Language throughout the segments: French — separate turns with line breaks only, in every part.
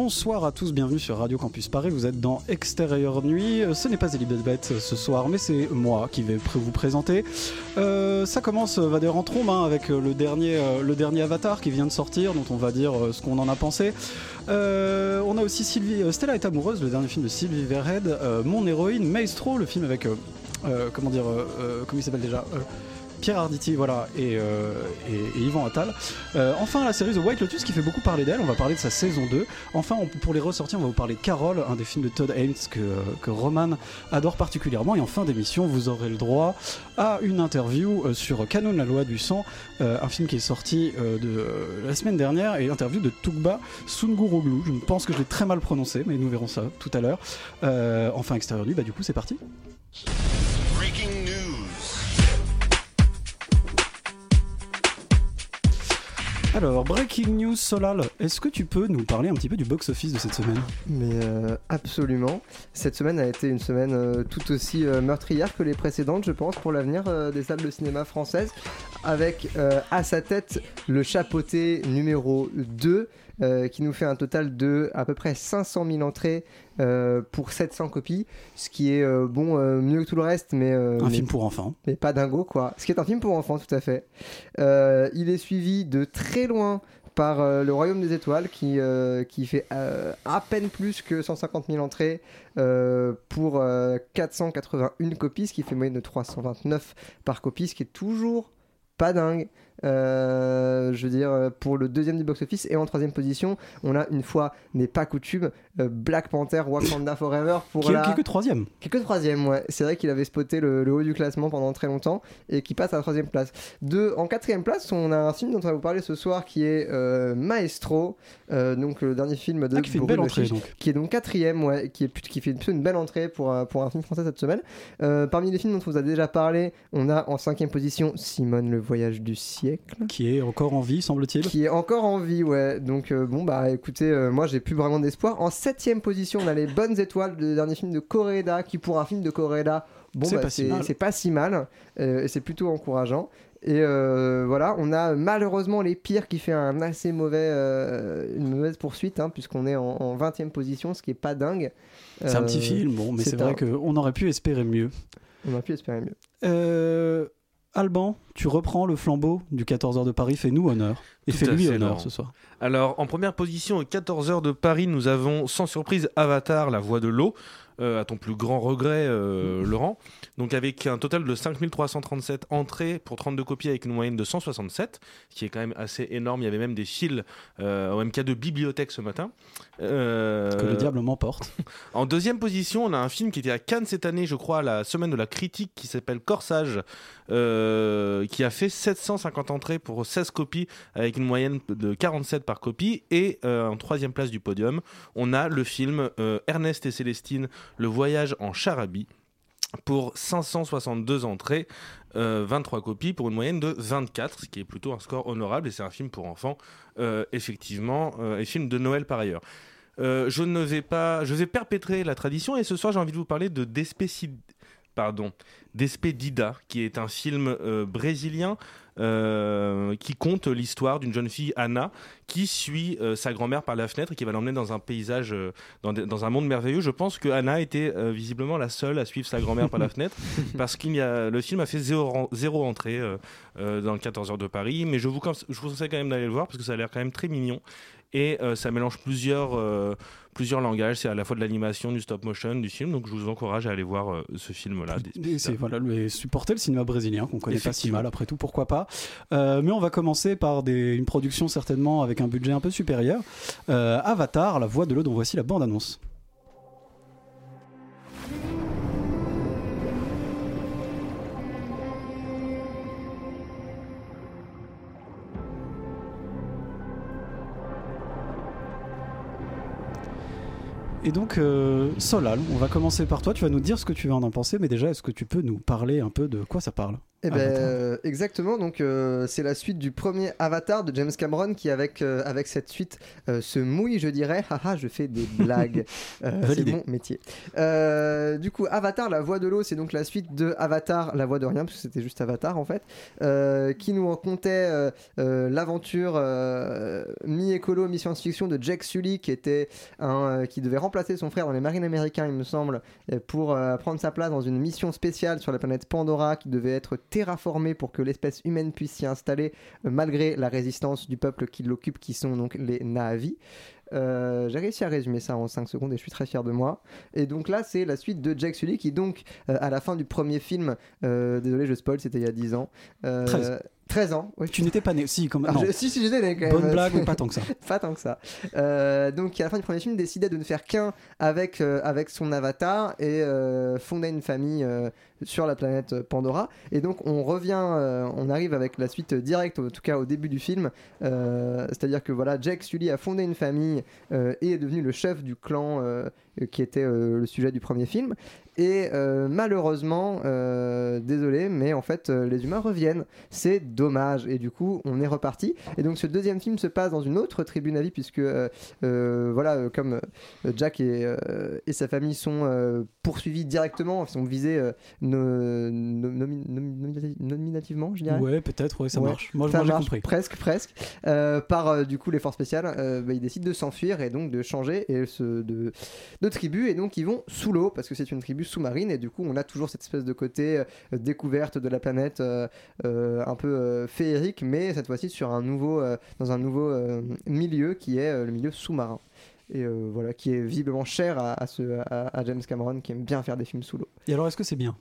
Bonsoir à tous, bienvenue sur Radio Campus Paris. Vous êtes dans Extérieur Nuit. Euh, Ce n'est pas Elisabeth ce soir, mais c'est moi qui vais vous présenter. Euh, ça commence, va en trombe, hein, avec euh, le dernier, euh, le dernier Avatar qui vient de sortir, dont on va dire euh, ce qu'on en a pensé. Euh, on a aussi Sylvie, euh, Stella est amoureuse, le dernier film de Sylvie Verhead, euh, Mon héroïne, Maestro, le film avec, euh, euh, comment dire, euh, euh, comment il s'appelle déjà Euh, Pierre Arditi, voilà, et, euh, Yvan Attal. Euh, enfin, la série The White Lotus qui fait beaucoup parler d'elle, on va parler de sa saison 2. Enfin, pour les ressortir, on va vous parler de Carol, un des films de Todd Haynes que, Roman adore particulièrement. Et en fin d'émission, vous aurez le droit à une interview euh, sur Canon, la loi du sang, un film qui est sorti de, la semaine dernière, et l'interview de Tugba Sunguroglu. Je pense que je l'ai très mal prononcé, mais nous verrons ça tout à l'heure. Enfin, extérieur nu, bah du coup, c'est parti.
Breaking news.
Alors, breaking news, Solal, est-ce que tu peux nous parler un petit peu du box-office de cette semaine?
Mais euh, absolument. Cette semaine a été une semaine euh, tout aussi euh, meurtrière que les précédentes, je pense, pour l'avenir des salles de cinéma françaises, avec à sa tête le chapeauté numéro 2, euh, qui nous fait un total de à peu près 500 000 entrées euh, pour 700 copies, ce qui est euh, bon mieux que tout le reste, mais,
Un
mais-
film pour enfants.
mais pas dingo quoi. Ce qui est un film pour enfants, tout à fait. Il est suivi de très loin par euh, Le Royaume des Étoiles qui, euh, qui fait euh, à peine plus que 150 000 entrées pour euh, 481 copies, ce qui fait moyenne de 329 par copie, ce qui est toujours pas dingue. Euh, je veux dire, pour le deuxième du box-office et en troisième position, on a une fois n'est pas coutume euh, Black Panther Wakanda Forever pour
Qui est,
la...
qui est que troisième.
Qui est que troisième, ouais. C'est vrai qu'il avait spoté le, le haut du classement pendant très longtemps et qui passe à la troisième place. De, en quatrième place, on a un film dont on va vous parler ce soir qui est euh, Maestro, donc le dernier film de
Ah, qui fait une belle entrée, donc.
qui est donc quatrième, ouais, qui, est, qui fait plutôt une belle entrée pour, un- pour un film français cette semaine. Parmi les films dont on vous a déjà parlé, on a en cinquième position Simone le voyage du siècle
Qui est encore en vie, semble-t-il.
qui est encore en vie, ouais. Donc euh, bon bah écoutez, euh, moi j'ai plus vraiment d'espoir. En septième position, on a les bonnes étoiles, le dernier film de Koreeda, qui pour un film de Koreeda, bon
C'est
bah,
pas si
c'est
mal.
c'est pas si mal, euh, et c'est plutôt encourageant. Et euh, voilà, on a malheureusement les pires qui fait un assez mauvais, euh, une mauvaise poursuite, hein, puisqu'on est en, en 20e position, ce qui est pas dingue.
C'est un petit film, bon, mais
c'est
vrai qu'on aurait pu espérer mieux.
On aurait pu espérer mieux.
Alban, tu reprends le flambeau du 14h de Paris, fais-nous honneur. Et fais-lui honneur ce soir.
Alors, en première position, aux 14h de Paris, nous avons sans surprise Avatar, la voix de l'eau, à ton plus grand regret, euh, Laurent. Donc, avec un total de 5337 entrées pour 32 copies avec une moyenne de 167, ce qui est quand même assez énorme. Il y avait même des fils euh, au MK de bibliothèque ce matin. Euh,
Que le diable m'emporte.
en deuxième position, on a un film qui était à Cannes cette année, je crois, à la semaine de la critique, qui s'appelle Corsage, euh, qui a fait 750 entrées pour 16 copies, avec une moyenne de 47 par copie. Et euh, en troisième place du podium, on a le film euh, Ernest et Célestine, Le voyage en Charabie, pour 562 entrées, euh, 23 copies, pour une moyenne de 24, ce qui est plutôt un score honorable. Et c'est un film pour enfants, euh, effectivement, euh, et film de Noël par ailleurs. Euh, je ne vais pas, je vais perpétrer la tradition et ce soir j'ai envie de vous parler de Despacito, pardon, Despedida, qui est un film euh, brésilien euh, qui compte l'histoire d'une jeune fille, Anna, qui suit euh, sa grand-mère par la fenêtre et qui va l'emmener dans un paysage, euh, dans, un monde merveilleux. Je pense que Anna était euh, visiblement la seule à suivre sa grand-mère par la fenêtre parce qu'il y a, le film a fait zéro, entrée euh, euh, dans le 14 heures de Paris. Mais je vous, cons- je vous conseille quand même d'aller le voir parce que ça a l'air quand même très mignon. Et euh, ça mélange plusieurs, euh, plusieurs langages. C'est à la fois de l'animation, du stop motion, du film. Donc je vous encourage à aller voir euh, ce film-là.
Voilà, le- supporter le cinéma brésilien qu'on connaît pas si mal après tout, pourquoi pas. Euh, mais on va commencer par des, une production certainement avec un budget un peu supérieur. Euh, Avatar, la voix de l'eau dont voici la bande-annonce. Et donc, euh, Solal, on va commencer par toi. Tu vas nous dire ce que tu vas en penser, mais déjà, est-ce que tu peux nous parler un peu de quoi ça parle?
Eh ben,
Avatar.
euh, exactement. Donc, euh, c'est la suite du premier Avatar de James Cameron qui, avec, euh, avec cette suite, se mouille, je dirais. Haha, je fais des blagues. C'est mon métier. Du coup, Avatar, la voix de l'eau, c'est donc la suite de Avatar, la voix de rien, parce que c'était juste Avatar en fait, qui nous racontait l'aventure mi-écolo, mi-science-fiction de Jack Sully, qui était un, qui devait remplacer son frère dans les marines américains, il me semble, pour prendre sa place dans une mission spéciale sur la planète Pandora, qui devait être terraformée pour que l'espèce humaine puisse s'y installer, euh, malgré la résistance du peuple qui l'occupe, qui sont donc les Na'vi. Euh, j'ai réussi à résumer ça en 5 secondes et je suis très fier de moi. Et donc là, c'est la suite de Jack Sully qui, donc, euh, à la fin du premier film, désolé, je spoil, c'était il y a 10 ans.
13.
13 ans, oui.
Tu n'étais pas né. Si, comme
Ah,
non.
je- si, si, j'étais né quand même.
Bonne blague, mais pas tant que ça.
pas tant que ça. Euh, donc, à la fin du premier film, décidait de ne faire qu'un avec, euh, avec son avatar et euh, fondait une famille euh, sur la planète Pandora. Et donc, on revient, on arrive avec la suite directe, en tout cas au début du film. C'est-à-dire que voilà, Jack Sully a fondé une famille et est devenu le chef du clan qui était le sujet du premier film. Et euh, malheureusement, euh, désolé, mais en fait, euh, les humains reviennent. C'est dommage. Et du coup, on est reparti. Et donc, ce deuxième film se passe dans une autre tribu Navi, puisque, euh, euh, voilà, comme Jack et, et sa famille sont poursuivis directement, sont visés no- no- nomi- nomi- nominativement, je dirais.
Ouais, peut-être, ouais, ça
Ouais,
marche. Moi,
ça
moi,
marche
compris.
Presque, presque. Par du coup les forces spéciales, bah, ils décident de s'enfuir et donc de changer et de, de tribu et donc ils vont sous l'eau parce que c'est une tribu sous-marine et du coup on a toujours cette espèce de côté euh, découverte de la planète euh, euh, un peu féerique mais cette fois-ci sur un nouveau dans un nouveau milieu qui est le milieu sous-marin. Et voilà, qui est visiblement cher à, à ce, à, à James Cameron qui aime bien faire des films sous l'eau.
Et alors, est-ce que c'est bien?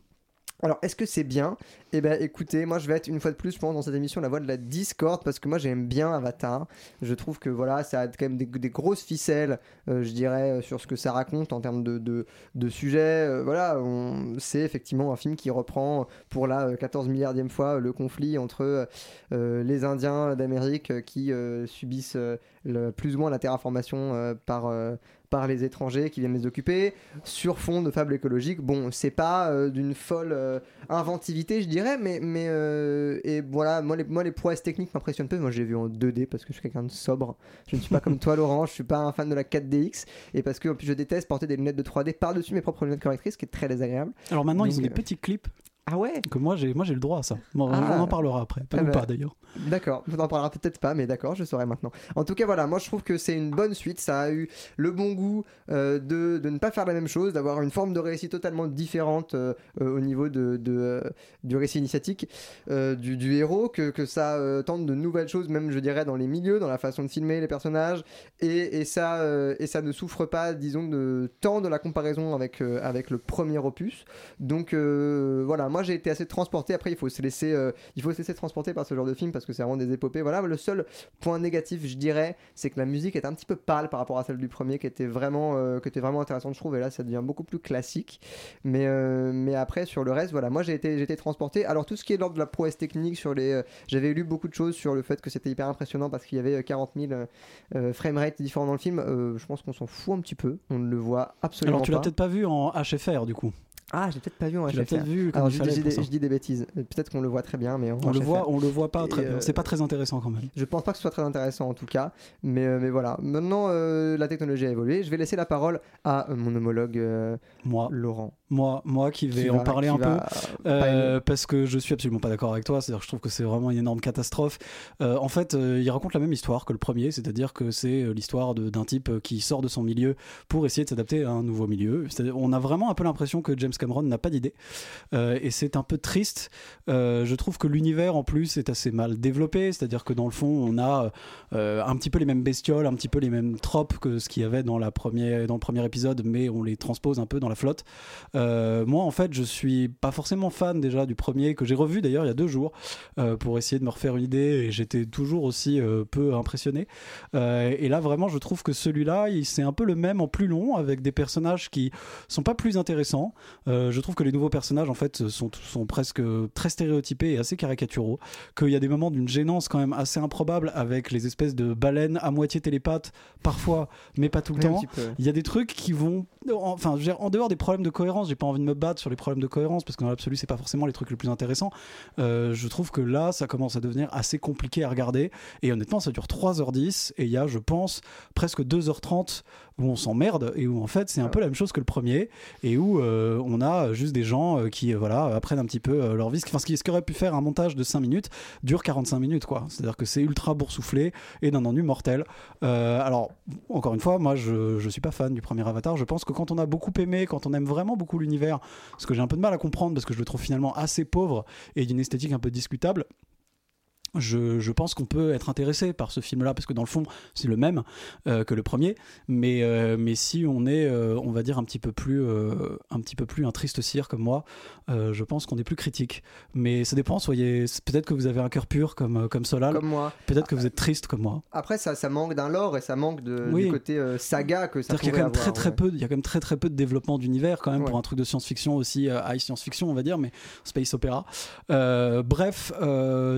Alors, est-ce que c'est bien? Eh ben, écoutez, moi, je vais être une fois de plus, je pense, dans cette émission, la voix de la discorde, parce que moi, j'aime bien Avatar. Je trouve que voilà, ça a quand même des, grosses ficelles, euh, je dirais, euh, sur ce que ça raconte en termes de, de, sujets. Euh, voilà, c'est effectivement un film qui reprend pour la euh, 14 milliardième fois le conflit entre les Indiens d'Amérique qui subissent le- plus ou moins la terraformation euh, par. euh, par les étrangers qui viennent les occuper, sur fond de fables écologiques. Bon, c'est pas euh, d'une folle inventivité, je dirais, mais, mais et voilà, moi les, moi les prouesses techniques m'impressionnent peu. Moi, je l'ai vu en 2D parce que je suis quelqu'un de sobre. Je ne suis pas comme toi, Laurent. Je suis pas un fan de la 4DX et parce que en plus, je déteste porter des lunettes de 3D par-dessus mes propres lunettes correctrices, ce qui est très désagréable.
Alors maintenant, ils ont des petits clips
Ah ouais
que moi, j'ai moi j'ai le droit à ça. Bon,
Ah.
On en parlera après. Pas
Ah
ou
bah.
pas d'ailleurs.
D'accord, on en parlera peut-être pas, mais d'accord, je saurai maintenant. En tout cas, voilà, moi je trouve que c'est une bonne suite. Ça a eu le bon goût euh, de, de ne pas faire la même chose, d'avoir une forme de récit totalement différente euh, euh, au niveau de, de, du récit initiatique du, du héros, que, que ça tente de nouvelles choses, même je dirais dans les milieux, dans la façon de filmer les personnages, et, et ça, et ça ne souffre pas, disons, de tant de la comparaison avec, avec le premier opus. Donc voilà, moi j'ai été assez transporté. Après, il faut se laisser, euh, il faut se laisser transporter par ce genre de film parce que c'est vraiment des épopées. Voilà, le seul point négatif, je dirais, c'est que la musique est un petit peu pâle par rapport à celle du premier, qui était vraiment, euh, qui était vraiment intéressante, je trouve. Et là, ça devient beaucoup plus classique. Mais, euh, mais après, sur le reste, voilà, moi j'ai été, j'ai été transporté. Alors tout ce qui est l'ordre de la prouesse technique, sur les, j'avais lu beaucoup de choses sur le fait que c'était hyper impressionnant parce qu'il y avait euh, 40 000 euh, euh, framerates différents dans le film. Je pense qu'on s'en fout un petit peu. On ne le voit absolument
Alors tu
pas.
l'as peut-être pas vu en HFR du coup.
Ah, j'ai peut-être pas vu en
Tu l'as
HFR.
peut-être vu
Alors je, dis des,
ça.
je dis des bêtises. Euh, Peut-être qu'on le voit très bien, mais en
On le voit, on le voit pas
Et,
très bien.
euh,
C'est pas très intéressant quand même.
Je pense pas que ce soit très intéressant en tout cas, mais, euh, mais voilà. Maintenant, euh, la technologie a évolué. Je vais laisser la parole à mon homologue euh,
Moi,
Laurent.
Moi, moi qui vais
qui
en
va-
parler un peu. Euh,
aimer.
parce que je suis absolument pas d'accord avec toi, c'est-à-dire que je trouve que c'est vraiment une énorme catastrophe. Euh, en fait, euh, il raconte la même histoire que le premier, c'est-à-dire que c'est euh, l'histoire d'un type euh, qui sort de son milieu pour essayer de s'adapter à un nouveau milieu. On a vraiment un peu l'impression que James Cameron n'a pas d'idée, Euh, et c'est un peu triste. Euh, je trouve que l'univers en plus est assez mal développé, c'est-à-dire que dans le fond, on a euh, un petit peu les mêmes bestioles, un petit peu les mêmes tropes que ce qu'il y avait dans, la première, dans le premier épisode, mais on les transpose un peu dans la flotte. Euh, moi, en fait, je suis pas forcément fan déjà du premier, que j'ai revu d'ailleurs il y a deux jours, euh, pour essayer de me refaire une idée, et j'étais toujours aussi euh, peu impressionné. Et là, vraiment, je trouve que celui-là, il- c'est un peu le même en plus long, avec des personnages qui sont pas plus intéressants. Je trouve que les nouveaux personnages, en fait, sont, sont presque très stéréotypés et assez caricaturaux, qu'il y a des moments d'une gênance quand même assez improbable avec les espèces de baleines à moitié télépathes, parfois, mais pas tout le
Oui,
temps. Il y a des trucs qui vont. Enfin, en dehors des problèmes de cohérence, j'ai pas envie de me battre sur les problèmes de cohérence parce que dans l'absolu, c'est pas forcément les trucs les plus intéressants. Euh, je trouve que là, ça commence à devenir assez compliqué à regarder. Et honnêtement, ça dure 3h10 et il y a, je pense, presque 2h30 où on s'emmerde et où en fait, c'est un peu la même chose que le premier et où euh, on a juste des gens euh, qui, euh, voilà, apprennent un petit peu leur vie. Enfin, ce qui, ce qui aurait pu faire un montage de 5 minutes dure 45 minutes, quoi. C'est-à-dire que c'est ultra boursouflé et d'un ennui mortel. Alors, encore une fois, moi, je, je suis pas fan du premier Avatar. Je pense que quand on a beaucoup aimé, quand on aime vraiment beaucoup l'univers, ce que j'ai un peu de mal à comprendre parce que je le trouve finalement assez pauvre et d'une esthétique un peu discutable. Je, je pense qu'on peut être intéressé par ce film-là parce que dans le fond c'est le même euh, que le premier, mais, euh, mais si on est, euh, on va dire un petit peu plus, un petit peu plus un triste cire comme moi, je pense qu'on est plus critique. Mais ça dépend. Soyez, peut-être que vous avez un cœur pur comme comme Solal,
Comme moi.
peut-être que vous êtes triste comme moi.
Après, ça, ça manque d'un lore et ça manque de,
Oui.
du côté saga que ça
C'est-à-dire qu'il y a quand même très
avoir,
très
ouais.
peu, il y a quand même très très peu de développement d'univers quand même
Ouais.
pour un truc de science-fiction aussi high science-fiction on va dire, mais space opéra. Bref,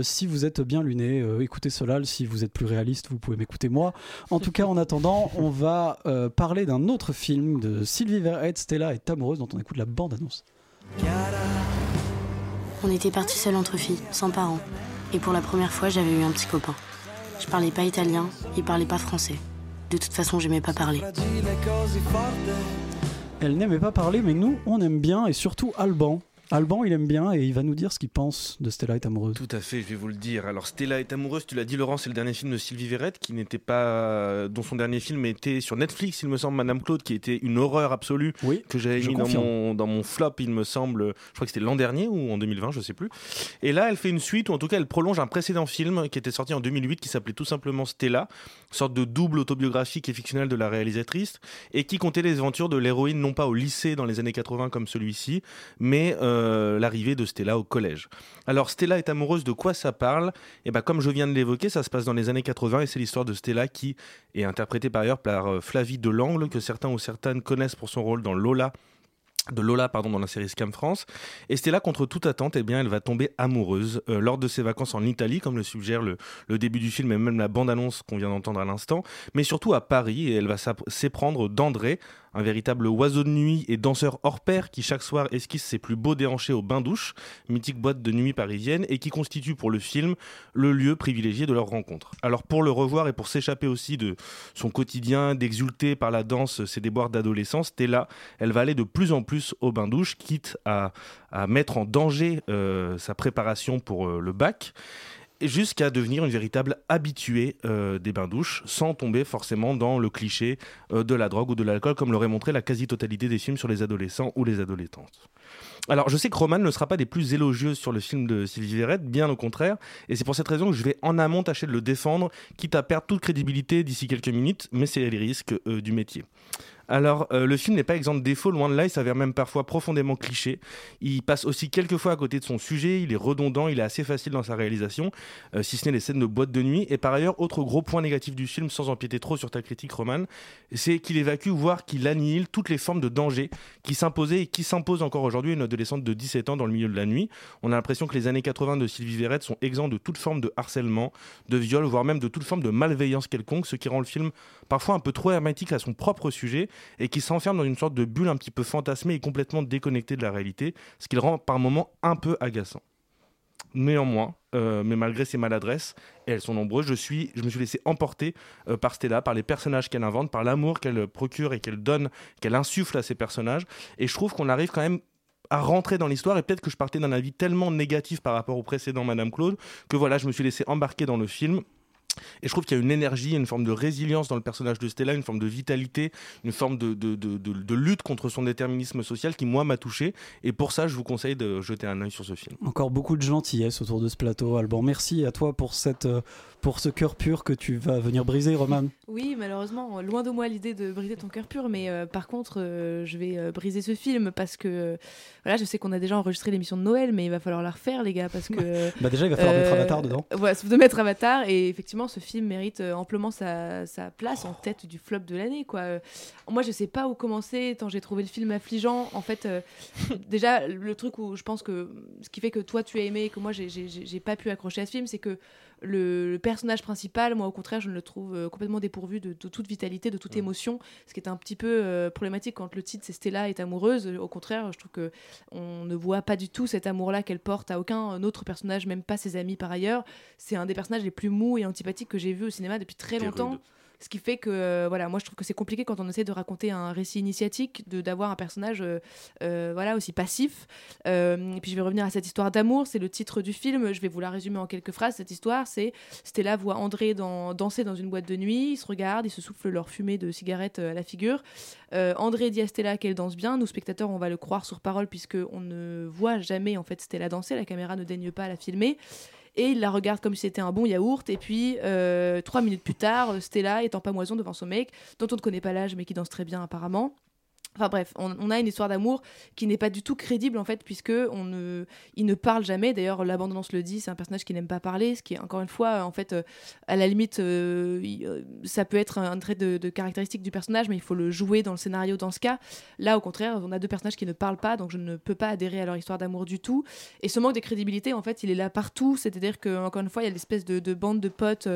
si vous êtes bien luné, euh, écoutez Solal. Si vous êtes plus réaliste, vous pouvez m'écouter moi. En tout cas, en attendant, on va euh, parler d'un autre film de Sylvie Verhead, Stella est amoureuse, dont on écoute la bande-annonce.
On était partis seuls entre filles, sans parents. Et pour la première fois, j'avais eu un petit copain. Je parlais pas italien, il parlait pas français. De toute façon, j'aimais pas parler.
Elle n'aimait pas parler, mais nous, on aime bien, et surtout Alban. Alban, il aime bien, et il va nous dire ce qu'il pense de Stella est amoureuse.
Tout à fait, je vais vous le dire. Alors Stella est amoureuse, tu l'as dit Laurent, c'est le dernier film de Sylvie Verrette qui n'était pas dont son dernier film était sur Netflix, il me semble Madame Claude qui était une horreur absolue
Oui,
que j'avais mis dans mon dans mon flop, il me semble, je crois que c'était l'an dernier ou en 2020, je sais plus. Et là, elle fait une suite ou en tout cas elle prolonge un précédent film qui était sorti en 2008 qui s'appelait tout simplement Stella, sorte de double autobiographique et fictionnel de la réalisatrice et qui comptait les aventures de l'héroïne non pas au lycée dans les années 80 comme celui-ci, mais euh, l'arrivée de Stella au collège. Alors Stella est amoureuse de quoi ça parle? Et ben comme je viens de l'évoquer, ça se passe dans les années 80 et c'est l'histoire de Stella qui est interprétée par ailleurs par euh, Flavie Delangle que certains ou certaines connaissent pour son rôle dans Lola de Lola pardon dans la série Scam France. Et Stella contre toute attente eh bien elle va tomber amoureuse euh, lors de ses vacances en Italie comme le suggère le, le début du film et même la bande annonce qu'on vient d'entendre à l'instant. Mais surtout à Paris et elle va s'éprendre d'André un véritable oiseau de nuit et danseur hors pair qui chaque soir esquisse ses plus beaux déhanchés au bain-douche, mythique boîte de nuit parisienne, et qui constitue pour le film le lieu privilégié de leur rencontre. Alors pour le revoir et pour s'échapper aussi de son quotidien, d'exulter par la danse ses déboires d'adolescence, Stella, elle va aller de plus en plus au bain-douche, quitte à, mettre en danger euh, sa préparation pour euh, le bac jusqu'à devenir une véritable habituée euh, des bains-douches, sans tomber forcément dans le cliché euh, de la drogue ou de l'alcool, comme l'aurait montré la quasi-totalité des films sur les adolescents ou les adolescentes. Alors, je sais que Roman ne sera pas des plus élogieuses sur le film de Sylvie Verrette, bien au contraire, et c'est pour cette raison que je vais en amont tâcher de le défendre, quitte à perdre toute crédibilité d'ici quelques minutes, mais c'est les risques euh, du métier. Alors, euh, le film n'est pas exempt de défauts, loin de là, il s'avère même parfois profondément cliché. Il passe aussi quelques fois à côté de son sujet, il est redondant, il est assez facile dans sa réalisation, euh, si ce n'est les scènes de boîte de nuit. Et par ailleurs, autre gros point négatif du film, sans empiéter trop sur ta critique, Roman, c'est qu'il évacue, voire qu'il annihile toutes les formes de danger qui s'imposaient et qui s'imposent encore aujourd'hui à une adolescente de 17 ans dans le milieu de la nuit. On a l'impression que les années 80 de Sylvie Verrette sont exempts de toute forme de harcèlement, de viol, voire même de toute forme de malveillance quelconque, ce qui rend le film parfois un peu trop hermétique à son propre sujet et qui s'enferme dans une sorte de bulle un petit peu fantasmée et complètement déconnectée de la réalité, ce qui le rend par moments un peu agaçant. Néanmoins, euh, mais malgré ses maladresses, et elles sont nombreuses, je, suis, je me suis laissé emporter euh, par Stella, par les personnages qu'elle invente, par l'amour qu'elle procure et qu'elle donne, qu'elle insuffle à ses personnages. Et je trouve qu'on arrive quand même à rentrer dans l'histoire et peut-être que je partais d'un avis tellement négatif par rapport au précédent Madame Claude que voilà je me suis laissé embarquer dans le film et je trouve qu'il y a une énergie, une forme de résilience dans le personnage de Stella, une forme de vitalité, une forme de, de, de, lutte contre son déterminisme social qui, moi, m'a touché. Et pour ça, je vous conseille de jeter un œil sur ce film.
Encore beaucoup de gentillesse autour de ce plateau, Alban. Merci à toi pour, cette, euh, pour ce cœur pur que tu vas venir briser, Roman.
Oui, malheureusement, loin de moi l'idée de briser ton cœur pur, mais euh, par contre, euh, je vais euh, briser ce film parce que voilà, je sais qu'on a déjà enregistré l'émission de Noël, mais il va falloir la refaire, les gars, parce que.
Bah déjà, il va falloir mettre Avatar dedans.
Sauf de mettre Avatar, et effectivement, ce film mérite amplement sa, sa place en tête du flop de l'année, quoi. Moi, je sais pas où commencer, tant j'ai trouvé le film affligeant. En fait, déjà, le truc où je pense que ce qui fait que toi tu as aimé et que moi j'ai pas pu accrocher à ce film, c'est que le, le personnage principal, moi au contraire, je le trouve euh, complètement dépourvu de, de toute vitalité, de toute émotion, ce qui est un petit peu euh, problématique quand le titre c'est Stella est amoureuse. Au contraire, je trouve que on ne voit pas du tout cet amour-là qu'elle porte à aucun autre personnage, même pas ses amis par ailleurs. C'est un des personnages les plus mous et antipathiques que j'ai vu au cinéma depuis très longtemps.
rude.
Ce qui fait que, euh, voilà, moi je trouve que c'est compliqué quand on essaie de raconter un récit initiatique, de d'avoir un personnage, euh, euh, voilà, aussi passif. Et puis je vais revenir à cette histoire d'amour, c'est le titre du film. Je vais vous la résumer en quelques phrases. Cette histoire, c'est Stella voit André dans- danser dans une boîte de nuit. Ils se regardent, ils se soufflent leur fumée de cigarette à la figure. André dit à Stella qu'elle danse bien. Nous spectateurs, on va le croire sur parole puisque on ne voit jamais en fait Stella danser. La caméra ne daigne pas la filmer. Et il la regarde comme si c'était un bon yaourt. Et puis, euh, trois minutes plus tard, Stella est en pamoison devant son mec, dont on ne connaît pas l'âge, mais qui danse très bien apparemment. Enfin bref, on, a une histoire d'amour qui n'est pas du tout crédible en fait, puisque on ne, il ne parle jamais. D'ailleurs, l'abondance le dit, c'est un personnage qui n'aime pas parler, ce qui est encore une fois, en fait, euh, à la limite, euh, euh, ça peut être un trait de, caractéristique du personnage, mais il faut le jouer dans le scénario dans ce cas. Là, au contraire, on a deux personnages qui ne parlent pas, donc je ne peux pas adhérer à leur histoire d'amour du tout. Et ce manque de crédibilité, en fait, il est là partout. C'est-à-dire que encore une fois, il y a l'espèce de, de bande de potes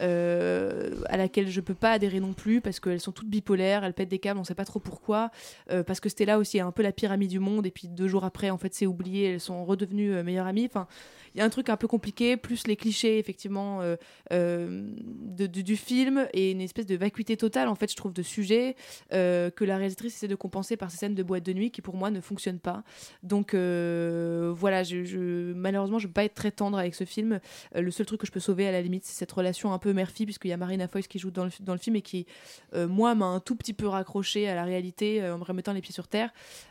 euh, à laquelle je peux pas adhérer non plus parce qu'elles sont toutes bipolaires, elles pètent des câbles, on sait pas trop pourquoi. Euh, parce que Stella aussi est un peu la pire amie du monde et puis deux jours après, en fait, c'est oublié, elles sont redevenues euh, meilleures amies. Enfin, il y a un truc un peu compliqué, plus les clichés effectivement euh, de- du- film et une espèce de vacuité totale en fait, je trouve, de sujet que la réalisatrice essaie de compenser par ces scènes de boîte de nuit qui pour moi ne fonctionnent pas. Donc voilà, je, je- malheureusement, je vais pas être très tendre avec ce film. Le seul truc que je peux sauver à la limite, c'est cette relation un peu mère-fille, puisqu'il y a Marina Foïs qui joue dans le, dans le film et qui, moi, m'a un tout petit peu raccroché à la réalité en me remettant les pieds sur terre.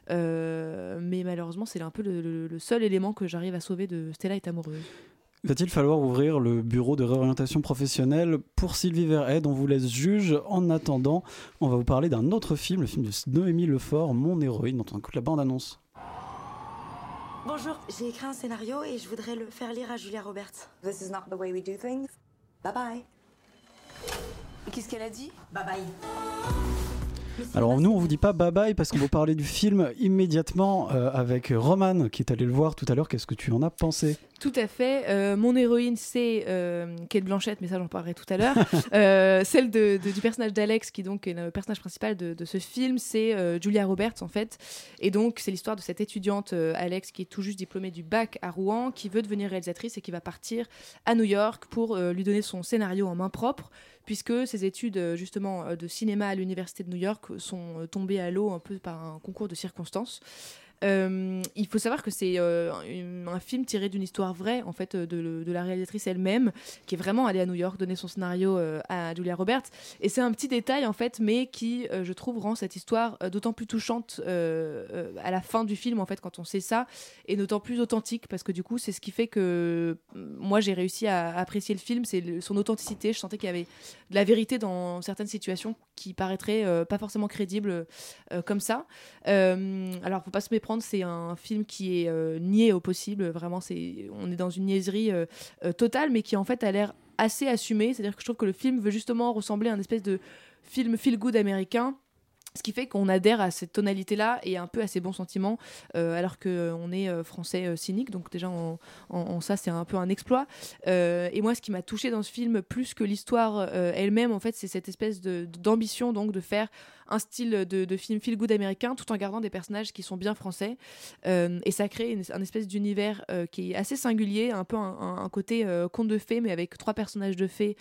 Euh, mais malheureusement, c'est un peu le, le- le seul élément que j'arrive à sauver de Stella est amoureuse.
Va-t-il falloir ouvrir le bureau de réorientation professionnelle pour Sylvie Verret, dont vous laisse juge En attendant, on va vous parler d'un autre film, le film de Noémie Lefort, Mon héroïne, dont on écoute la bande-annonce.
Bonjour, j'ai écrit un scénario et je voudrais le faire lire à Julia Roberts. This is not the way we do things. Bye bye. Qu'est-ce qu'elle a dit? Bye bye.
Alors nous, on vous dit pas bye bye parce qu'on va vous parler du film immédiatement euh, avec Roman qui est allé le voir tout à l'heure. Qu'est-ce que tu en as pensé?
Tout à fait. Euh, mon héroïne, c'est euh, Kate Blanchett, mais ça j'en parlerai tout à l'heure. Celle de- du personnage d'Alex, qui donc est le personnage principal de, ce film, c'est Julia Roberts en fait. Et donc c'est l'histoire de cette étudiante Alex qui est tout juste diplômée du bac à Rouen, qui veut devenir réalisatrice et qui va partir à New York pour lui donner son scénario en main propre, puisque ses études euh, justement euh, de cinéma à l'université de New York sont euh, tombées à l'eau un peu par un concours de circonstances. Euh, il faut savoir que c'est euh, un film tiré d'une histoire vraie en fait de, la réalisatrice elle-même qui est vraiment allée à New York donner son scénario euh, à Julia Roberts. Et c'est un petit détail en fait mais qui je trouve rend cette histoire d'autant plus touchante à la fin du film en fait quand on sait ça et d'autant plus authentique parce que du coup c'est ce qui fait que euh, moi j'ai réussi à, apprécier le film. C'est son authenticité. Je sentais qu'il y avait de la vérité dans certaines situations qui paraîtraient euh, pas forcément crédibles euh, comme ça euh, alors, faut pas se méprendre, c'est un film qui est euh, niais au possible. Vraiment, c'est on est dans une niaiserie totale, mais qui en fait a l'air assez assumé. C'est-à-dire que je trouve que le film veut justement ressembler à un espèce de film feel good américain. Ce qui fait qu'on adhère à cette tonalité-là et un peu à ces bons sentiments, euh, alors qu'on est euh, français euh, cynique. Donc déjà, ça, c'est un peu un exploit. Euh, et moi, ce qui m'a touché dans ce film, plus que l'histoire euh, elle-même, en fait, c'est cette espèce d'ambition donc de faire un style de, film feel good américain tout en gardant des personnages qui sont bien français. Euh, et ça crée une, un espèce d'univers euh, qui est assez singulier, un peu un, côté euh, conte de fées, mais avec trois personnages de fées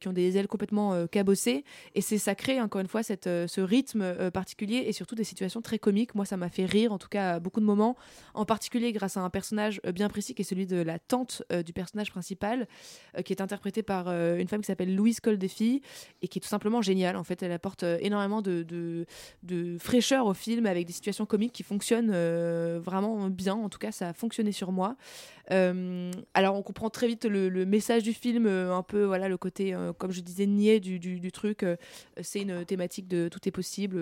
qui ont des ailes complètement cabossées. Et c'est ça crée encore une fois cette, ce rythme particulier et surtout des situations très comiques. Moi, ça m'a fait rire, en tout cas, à beaucoup de moments, en particulier grâce à un personnage bien précis qui est celui de la tante du personnage principal, qui est interprétée par une femme qui s'appelle Louise Coldefi et qui est tout simplement géniale. En fait, elle apporte énormément de, de, fraîcheur au film avec des situations comiques qui fonctionnent euh, vraiment bien. En tout cas, ça a fonctionné sur moi. Euh, alors, on comprend très vite le, message du film, euh, un peu voilà le côté, comme je disais, niais du, truc. c'est une thématique de tout est possible,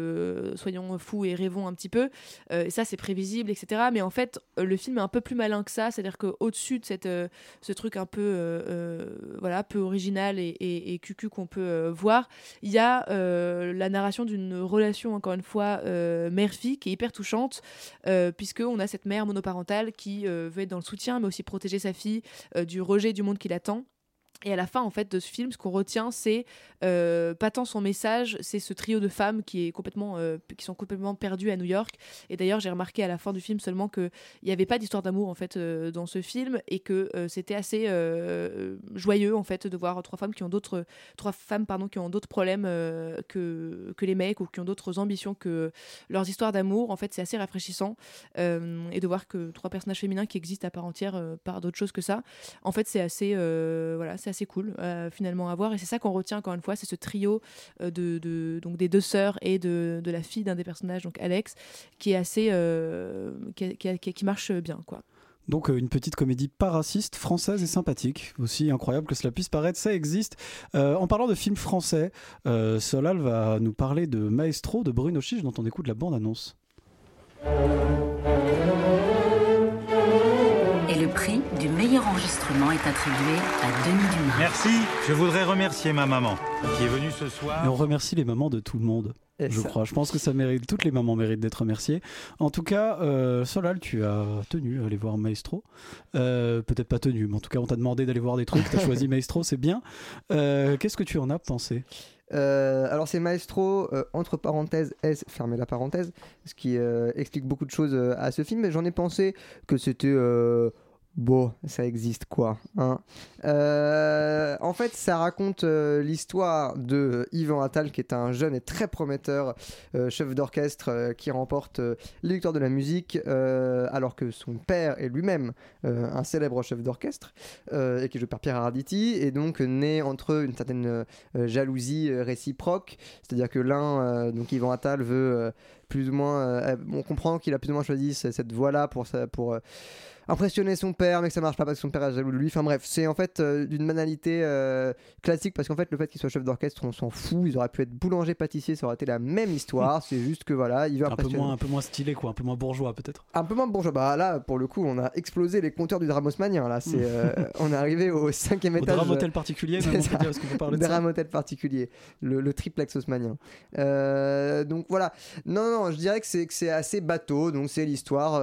soyons fous et rêvons un petit peu. Et ça, c'est prévisible, etc. Mais en fait, le film est un peu plus malin que ça. C'est-à-dire qu'au-dessus de cette, ce truc un peu, voilà, peu original et, et, cucu qu'on peut voir, il y a la narration d'une relation, encore une fois, euh, mère-fille qui est hyper touchante, euh, puisqu'on a cette mère monoparentale qui euh, veut être dans le soutien, mais aussi protéger sa fille du rejet du monde qui l'attend. Et à la fin, en fait, de ce film, ce qu'on retient, c'est euh, pas tant son message, c'est ce trio de femmes qui est complètement, euh, qui sont complètement perdues à New York. Et d'ailleurs, j'ai remarqué à la fin du film seulement que il n'y avait pas d'histoire d'amour en fait euh, dans ce film et que c'était assez joyeux en fait de voir trois femmes qui ont d'autres, trois femmes pardon qui ont d'autres problèmes que que les mecs ou qui ont d'autres ambitions que leurs histoires d'amour. En fait, c'est assez rafraîchissant et de voir que trois personnages féminins qui existent à part entière par d'autres choses que ça. En fait, c'est assez, voilà, assez cool euh, finalement à voir. Et c'est ça qu'on retient encore une fois, c'est ce trio euh, de, donc des deux sœurs et de, de la fille d'un des personnages, donc Alex, qui est assez, euh, qui, qui- marche bien, quoi.
Donc une petite comédie pas raciste, française et sympathique. Aussi incroyable que cela puisse paraître, ça existe. En parlant de films français, Solal va nous parler de Maestro de Bruno Chiche dont on écoute la bande-annonce.
Et le prix du meilleur enregistrement est attribué à Denis Dumas.
Merci. Je voudrais remercier ma maman qui est venue ce soir.
Et on remercie les mamans de tout le monde.
Et
je
ça-
crois. Je pense que ça mérite. Toutes les mamans méritent d'être remerciées. En tout cas, euh, Solal, tu as tenu à aller voir Maestro. Euh, Peut-être pas tenu, mais en tout cas, on t'a demandé d'aller voir des trucs. T'as choisi Maestro, c'est bien. Euh, Qu'est-ce que tu en as pensé?
Euh, alors c'est Maestro, euh, entre parenthèses, S, fermez la parenthèse, ce qui euh, explique beaucoup de choses euh, à ce film, mais j'en ai pensé que c'était... Bon, ça existe quoi hein. Euh, En fait, ça raconte euh, l'histoire de Yvan Attal, qui est un jeune et très prometteur euh, chef d'orchestre qui remporte les victoires de la musique, alors que son père est lui-même un célèbre chef d'orchestre et qui joué par Pierre Arditi, et donc naît entre eux une certaine jalousie réciproque, c'est-à-dire que l'un, donc Yvan Attal, veut plus ou moins, on comprend qu'il a plus ou moins choisi ce- cette voie-là pour, ça- pour impressionner son père, mais que ça marche pas parce que son père est jaloux de lui. Enfin bref, c'est en fait euh, d'une banalité euh, classique parce qu'en fait, le fait qu'il soit chef d'orchestre, on s'en fout. Ils auraient pu être boulanger-pâtissier, ça aurait été la même histoire. c'est juste que voilà, il veut
un peu, moins, un peu moins stylé, quoi. Un peu moins bourgeois, peut-être.
Un peu moins bourgeois. Bah là, pour le coup, on a explosé les compteurs du Dramosmanien. Là, c'est, euh, on est arrivé au cinquième
Au
étage.
drame hôtel particulier,
C'est
même, on
ça.
peut dire, est-ce qu'on peut parler de
hôtel particulier, le, le triplex haussmanien. Euh, donc voilà. Non, non, je dirais que c'est, que c'est assez bateau. Donc c'est l'histoire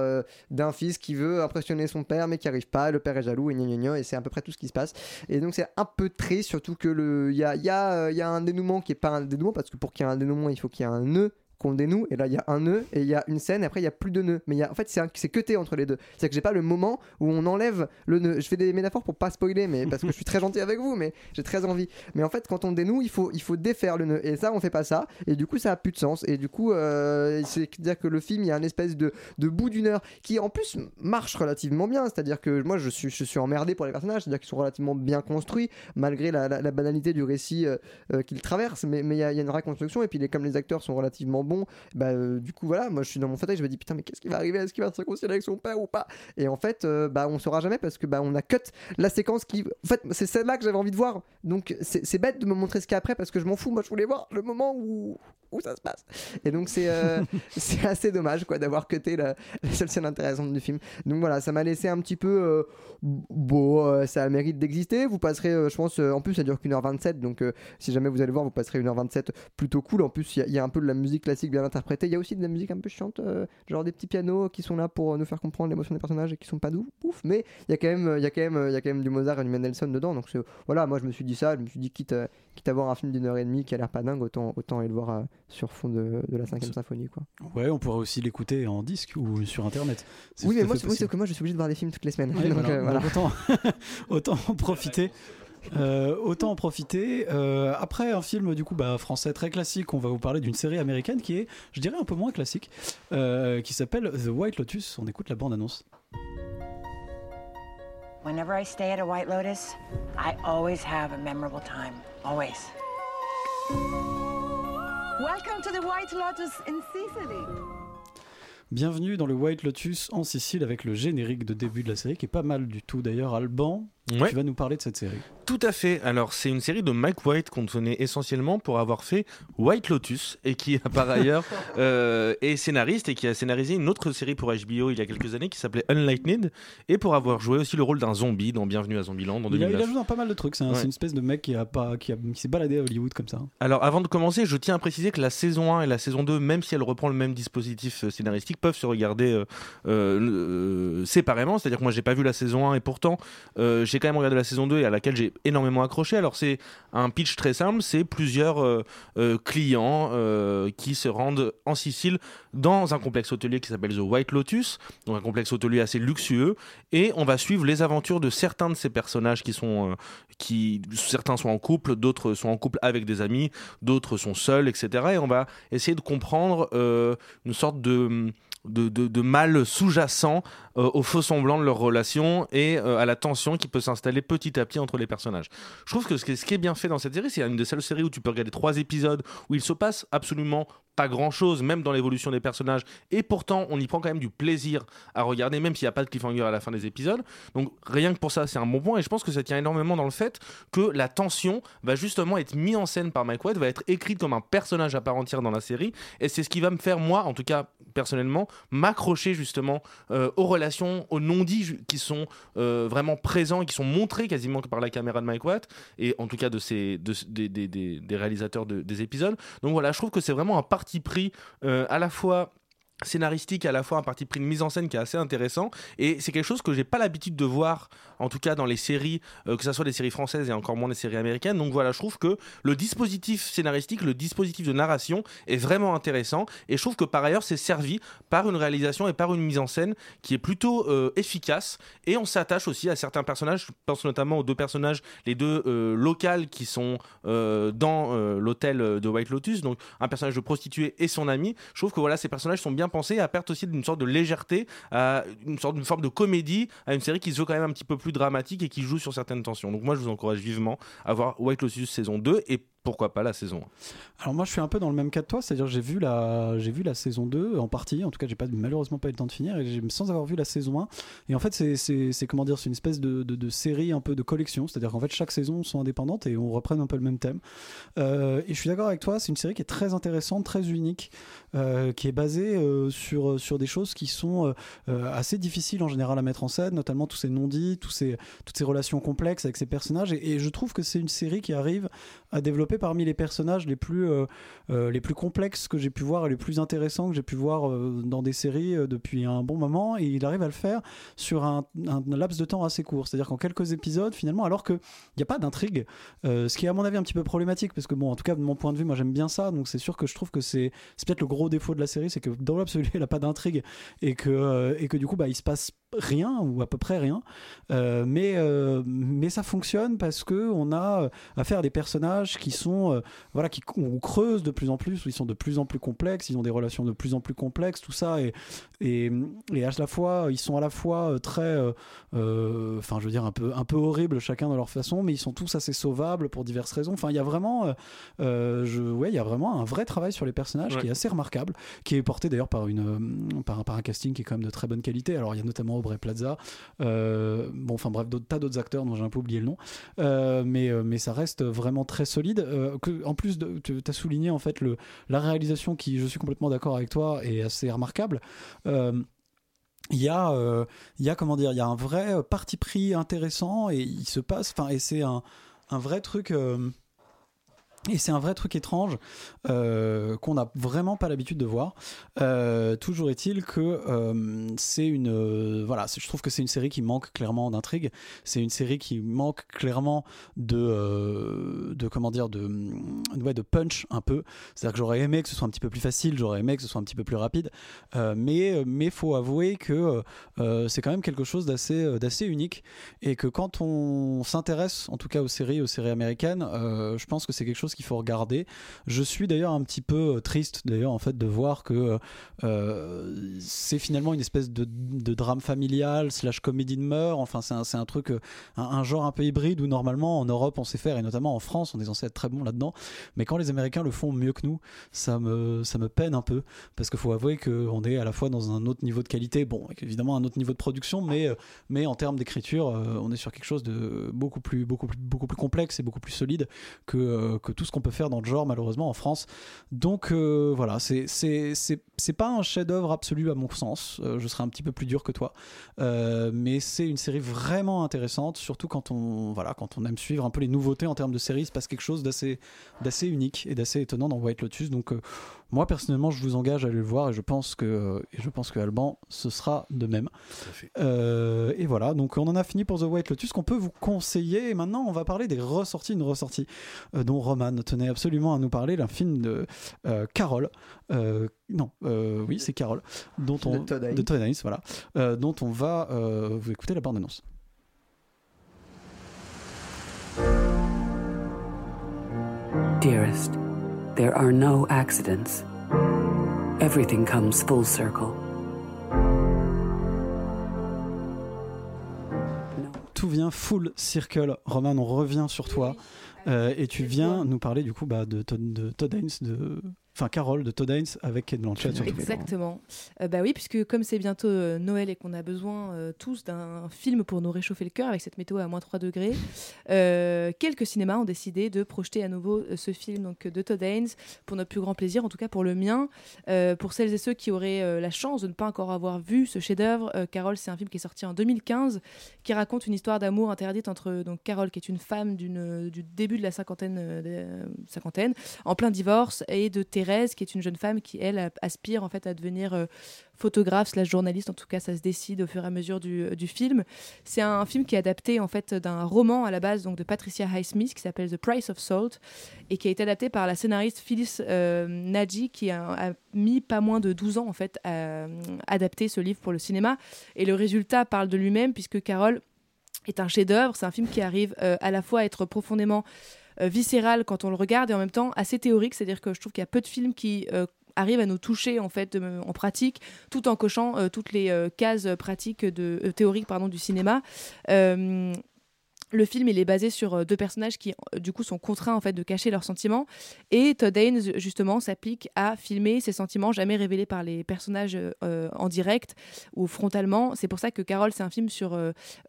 d'un fils qui veut impressionner son père, mais qui arrive pas. Le père est jaloux et gna gna gna, et c'est à peu près tout ce qui se passe. Et donc c'est un peu triste, surtout que le, il y a, y, a, euh, y a un dénouement qui est pas un dénouement parce que pour qu'il y ait un dénouement, il faut qu'il y ait un nœud qu'on dénoue et là il y a un nœud et il y a une scène et après il y a plus de nœud mais il y a, en fait c'est un- c'est cuté entre les deux. C'est que j'ai pas le moment où on enlève le nœud. Je fais des métaphores pour pas spoiler mais parce que je suis très gentil avec vous mais j'ai très envie. Mais en fait quand on dénoue il faut il faut défaire le nœud. Et ça on fait pas ça. Et du coup ça a plus de sens. Et du coup c'est à dire que le film il y a une espèce de, de bout d'une heure qui en plus marche relativement bien. C'est à dire que moi je suis je suis emmerdé pour les personnages. C'est à dire qu'ils sont relativement bien construits malgré la, la- banalité du récit euh, euh, qu'ils traversent. Mais il y, a y a une vraie construction et puis les, comme les acteurs sont relativement bons bah euh, du coup voilà moi je suis dans mon fauteuil je me dis putain mais qu'est-ce qui va arriver? Est-ce qu'il va se réconcilier avec son père ou pas? Et en fait euh, bah on saura jamais parce que bah on a cut la séquence qui en fait c'est celle-là que j'avais envie de voir. Donc c'est bête de me montrer ce qu'il y a après parce que je m'en fous. Moi je voulais voir le moment où où ça se passe. Et donc c'est euh, c'est assez dommage quoi d'avoir cuté la, la seule scène intéressante du film. Donc voilà ça m'a laissé un petit peu euh, beau euh, ça a le mérite d'exister. Vous passerez euh, je pense euh, en plus ça dure qu'une heure 27 donc si jamais vous allez voir vous passerez une heure 27 plutôt cool. En plus il y a- il y, a un peu de la musique classique bien interprétée. Il y a aussi de la musique un peu chiante genre des petits pianos qui sont là pour nous faire comprendre l'émotion des personnages et qui sont pas doux ouf mais il y a quand même il y a quand même il y a quand même du Mozart et du Mendelssohn dedans. Donc voilà moi je me suis dit ça je me suis dit quitte quitte à voir un film d'une heure et demie qui a l'air pas dingue autant autant aller le voir sur fond de, de la cinquième symphonie. Quoi.
Ouais, on pourrait aussi l'écouter en disque ou sur internet.
Oui, mais moi, c'est- oui, que moi, je suis obligé de voir des films toutes les semaines.
Ouais,
Donc,
voilà.
euh, voilà.
Donc, autant, autant en profiter. Euh, autant en profiter. Euh, après un film du coup bah, français très classique, on va vous parler d'une série américaine qui est, je dirais, un peu moins classique, euh, qui s'appelle The White Lotus. On écoute la bande annonce.
Whenever I stay at a White Lotus, I always have a memorable time. Always.
Bienvenue dans le White Lotus en Sicile avec le générique de début de la série qui est pas mal du tout d'ailleurs. Alban,
Ouais.
tu vas nous parler de cette série.
Tout à fait. Alors, c'est une série de Mike White qu'on connaît essentiellement pour avoir fait White Lotus et qui, par ailleurs, euh, est scénariste et qui a scénarisé une autre série pour HBO il y a quelques années qui s'appelait Unlightened et pour avoir joué aussi le rôle d'un zombie dans Bienvenue à Zombieland en
Il a, il
2009.
a joué dans pas mal de trucs. C'est un-
Ouais.
c'est une espèce de mec qui, a pas, qui, a- qui s'est baladé à Hollywood comme ça.
Alors, avant de commencer, je tiens à préciser que la saison 1 et la saison 2, même si elle reprend le même dispositif euh, scénaristique, peuvent se regarder euh, euh, euh, séparément. C'est-à-dire que moi, j'ai pas vu la saison 1 et pourtant, euh, j'ai quand même regardé la saison 2 et à laquelle j'ai énormément accroché. Alors, c'est un pitch très simple c'est plusieurs euh, euh, clients euh, qui se rendent en Sicile dans un complexe hôtelier qui s'appelle The White Lotus, donc un complexe hôtelier assez luxueux, et on va suivre les aventures de certains de ces personnages qui sont, qui certains sont en couple, d'autres sont en couple avec des amis, d'autres sont seuls, etc. Et on va essayer de comprendre une sorte de de, mal sous-jacent euh, au faux semblant de leur relation et euh, à la tension qui peut s'installer petit à petit entre les personnages. Je trouve que ce qui est, ce qui est bien fait dans cette série, c'est une des seules séries où tu peux regarder trois épisodes où il se passe absolument pas grand chose, même dans l'évolution des personnages, et pourtant on y prend quand même du plaisir à regarder, même s'il n'y a pas de cliffhanger à la fin des épisodes. Donc rien que pour ça, c'est un bon point, et je pense que ça tient énormément dans le fait que la tension va justement être mise en scène par Mike White, va être écrite comme un personnage à part entière dans la série, et c'est ce qui va me faire, moi, en tout cas personnellement, m'accrocher justement euh, aux relations, aux non-dits qui sont euh, vraiment présents et qui sont montrés quasiment par la caméra de Mike White, et en tout cas de de- des, réalisateurs de- des épisodes. Donc voilà, je trouve que c'est vraiment un parti pris euh, à la fois scénaristique à la fois un parti pris de mise en scène qui est assez intéressant et c'est quelque chose que j'ai pas l'habitude de voir en tout cas dans les séries euh, que ce soit des séries françaises et encore moins des séries américaines. Donc voilà je trouve que le dispositif scénaristique le dispositif de narration est vraiment intéressant et je trouve que par ailleurs c'est servi par une réalisation et par une mise en scène qui est plutôt euh, efficace et on s'attache aussi à certains personnages. Je pense notamment aux deux personnages les deux euh, locales qui sont euh, dans l'hôtel de White Lotus donc un personnage de prostituée et son ami. Je trouve que voilà ces personnages sont bien pensés à perte aussi d'une sorte de légèreté une sorte de forme de comédie à une série qui se veut quand même un petit peu plus dramatique et qui joue sur certaines tensions. Donc moi je vous encourage vivement à voir White Lotus saison 2 et pourquoi pas la saison 1
Alors moi je suis un peu dans le même cas que toi, c'est-à-dire j'ai vu la j'ai vu la saison 2 en partie, en tout cas j'ai pas malheureusement pas eu le temps de finir et sans avoir vu la saison 1 et en fait c'est comment dire c'est une espèce de, de, de série un peu de collection, c'est-à-dire qu'en fait chaque saison sont indépendantes et on reprenne un peu le même thème. Euh, et je suis d'accord avec toi, c'est une série qui est très intéressante, très unique, euh, qui est basée euh, sur sur des choses qui sont assez difficiles en général à mettre en scène, notamment tous ces non-dits, tous ces toutes ces relations complexes avec ces personnages. Et je trouve que c'est une série qui arrive à développer parmi les personnages les plus, euh, euh, les plus complexes que j'ai pu voir et les plus intéressants que j'ai pu voir euh, dans des séries depuis un bon moment. Et il arrive à le faire sur un, laps de temps assez court. C'est-à-dire qu'en quelques épisodes, finalement, alors qu'il n'y a pas d'intrigue, ce qui est à mon avis un petit peu problématique, parce que, bon, en tout cas, de mon point de vue, moi j'aime bien ça. Donc c'est sûr que je trouve que c'est peut-être le gros défaut de la série, c'est que dans l'absolu, elle n'a pas d'intrigue et que, et que du coup, bah, il se passe rien ou à peu près rien. Euh, mais, euh, mais ça fonctionne parce que on a euh, affaire à des personnages qui sont euh, voilà qui on creuse de plus en plus, où ils sont de plus en plus complexes, ils ont des relations de plus en plus complexes, tout ça et et, et à la fois ils sont à la fois très enfin je veux dire un peu un peu horribles chacun dans leur façon, mais ils sont tous assez sauvables pour diverses raisons. Enfin il y a vraiment je ouais il y a vraiment un vrai travail sur les personnages
Ouais.
qui est assez remarquable, qui est porté d'ailleurs par une par, par un casting qui est quand même de très bonne qualité. Alors il y a notamment Aubrey Plaza, euh, bon enfin bref d'autres tas d'autres acteurs dont j'ai un peu oublié le nom, Euh, mais euh, mais ça reste vraiment très solide. En plus tu as souligné en fait le la réalisation qui je suis complètement d'accord avec toi est assez remarquable. Il y a il y a comment dire il y a un vrai parti pris intéressant et il se passe enfin et c'est un un vrai truc Et c'est un vrai truc étrange euh, qu'on n'a vraiment pas l'habitude de voir. Euh, toujours est-il que euh, c'est une voilà, je trouve que c'est une série qui manque clairement d'intrigue. C'est une série qui manque clairement de de comment dire de ouais, de punch un peu. C'est-à-dire que j'aurais aimé que ce soit un petit peu plus facile, j'aurais aimé que ce soit un petit peu plus rapide. Mais mais faut avouer que c'est quand même quelque chose d'assez d'assez unique et que quand on s'intéresse en tout cas aux séries aux séries américaines, je pense que c'est quelque chose qu'il faut regarder. Je suis d'ailleurs un petit peu euh, triste d'ailleurs en fait de voir que euh, c'est finalement une espèce de, drame familial slash comédie de meurtre. Enfin c'est un, un truc euh, un, genre un peu hybride où normalement en Europe on sait faire et notamment en France on est censé être très bon là-dedans. Mais quand les Américains le font mieux que nous, ça me ça me peine un peu parce qu'il faut avouer qu'on est à la fois dans un autre niveau de qualité, bon évidemment un autre niveau de production, mais euh, mais en termes d'écriture, euh, on est sur quelque chose de beaucoup plus, beaucoup plus, beaucoup plus complexe et beaucoup plus solide que, euh, que tout ce qu'on peut faire dans le genre, malheureusement, en France. Donc euh, voilà, c'est pas un chef-d'œuvre absolu à mon sens. Euh, je serais un petit peu plus dur que toi, Euh, mais c'est une série vraiment intéressante, surtout quand on voilà, quand on aime suivre un peu les nouveautés en termes de séries. Il se passe quelque chose d'assez unique et d'assez étonnant dans White Lotus. Donc moi personnellement, je vous engage à aller le voir et je pense que et je pense que Alban ce sera de même. Euh, et voilà, donc on en a fini pour The White Lotus qu'on peut vous conseiller. Et maintenant, on va parler des ressorties, une ressortie euh, dont Roman tenait absolument à nous parler, d'un film de euh, Carole. Euh, non, euh, oui, c'est Carole, dont on
De Todd Haynes.
voilà, euh, dont on va euh, vous écouter la bande annonce.
Dearest, there are no accidents. Everything comes full circle.
Tout vient full circle. Roman, on revient sur toi Euh, et tu viens nous parler du coup bah, de, Todd- de Todd Haynes, de enfin Carole de Todd Haynes avec Kate Blanchett. surtout.
Exactement. Euh, bah oui, puisque comme c'est bientôt euh, Noël et qu'on a besoin euh, tous d'un film pour nous réchauffer le cœur avec cette météo à moins 3 degrés, euh, quelques cinémas ont décidé de projeter à nouveau euh, ce film donc, de Todd Haynes pour notre plus grand plaisir, en tout cas pour le mien. Euh, pour celles et ceux qui auraient euh, la chance de ne pas encore avoir vu ce chef-d'œuvre, euh, Carole, c'est un film qui est sorti en 2015 qui raconte une histoire d'amour interdite entre donc Carole, qui est une femme d'une, du début de la cinquantaine, euh, cinquantaine, en plein divorce, et de Thérèse, qui est une jeune femme qui, elle, aspire en fait à devenir euh, photographe slash journaliste. En tout cas, ça se décide au fur et à mesure du, du film. C'est un film qui est adapté en fait d'un roman à la base donc de Patricia Highsmith qui s'appelle The Price of Salt et qui a été adapté par la scénariste Phyllis euh, Nagy qui a, mis pas moins de 12 ans en fait à euh, adapter ce livre pour le cinéma. Et le résultat parle de lui-même puisque Carole est un chef-d'œuvre. C'est un film qui arrive euh, à la fois à être profondément euh, viscéral quand on le regarde et en même temps assez théorique. C'est-à-dire que je trouve qu'il y a peu de films qui euh, arrivent à nous toucher en fait de- en pratique, tout en cochant euh, toutes les euh, cases pratiques de euh, théoriques pardon du cinéma. Le film il est basé sur euh, deux personnages qui euh, du coup sont contraints en fait de cacher leurs sentiments. Et Todd Haynes justement s'applique à filmer ces sentiments jamais révélés par les personnages euh, en direct ou frontalement. C'est pour ça que Carole c'est un film sur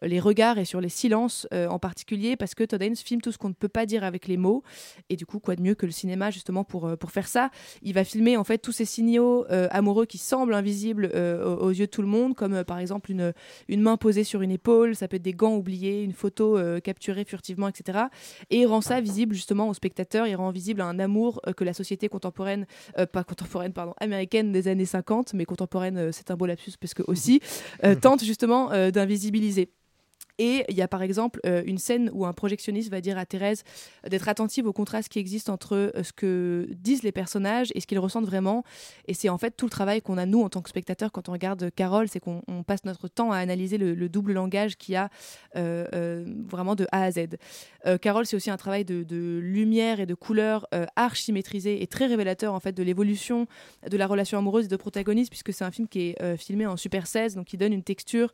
les regards et sur les silences en particulier parce que Todd Haynes filme tout ce qu'on ne peut pas dire avec les mots. Et du coup quoi de mieux que le cinéma justement pour, pour faire ça? Il va filmer en fait tous ces signaux amoureux qui semblent invisibles aux, yeux de tout le monde comme par exemple une, une main posée sur une épaule. Ça peut être des gants oubliés une photo euh, capturée furtivement etc et il rend ça visible justement aux spectateurs il rend visible un amour euh, que la société contemporaine euh, pas contemporaine pardon américaine des années 50 mais contemporaine euh, c'est un beau lapsus parce que aussi tente justement d'invisibiliser et il y a par exemple euh, une scène où un projectionniste va dire à Thérèse d'être attentive au contraste qui existe entre euh, ce que disent les personnages et ce qu'ils ressentent vraiment. Et c'est en fait tout le travail qu'on a nous en tant que spectateurs quand on regarde Carole, c'est qu'on on passe notre temps à analyser le, le double langage qu'il y a euh, vraiment de A à Z. Carole, c'est aussi un travail de, de lumière et de couleur archi maîtrisé et très révélateur en fait de l'évolution de la relation amoureuse des deux protagonistes puisque c'est un film qui est filmé en Super 16 donc qui donne une texture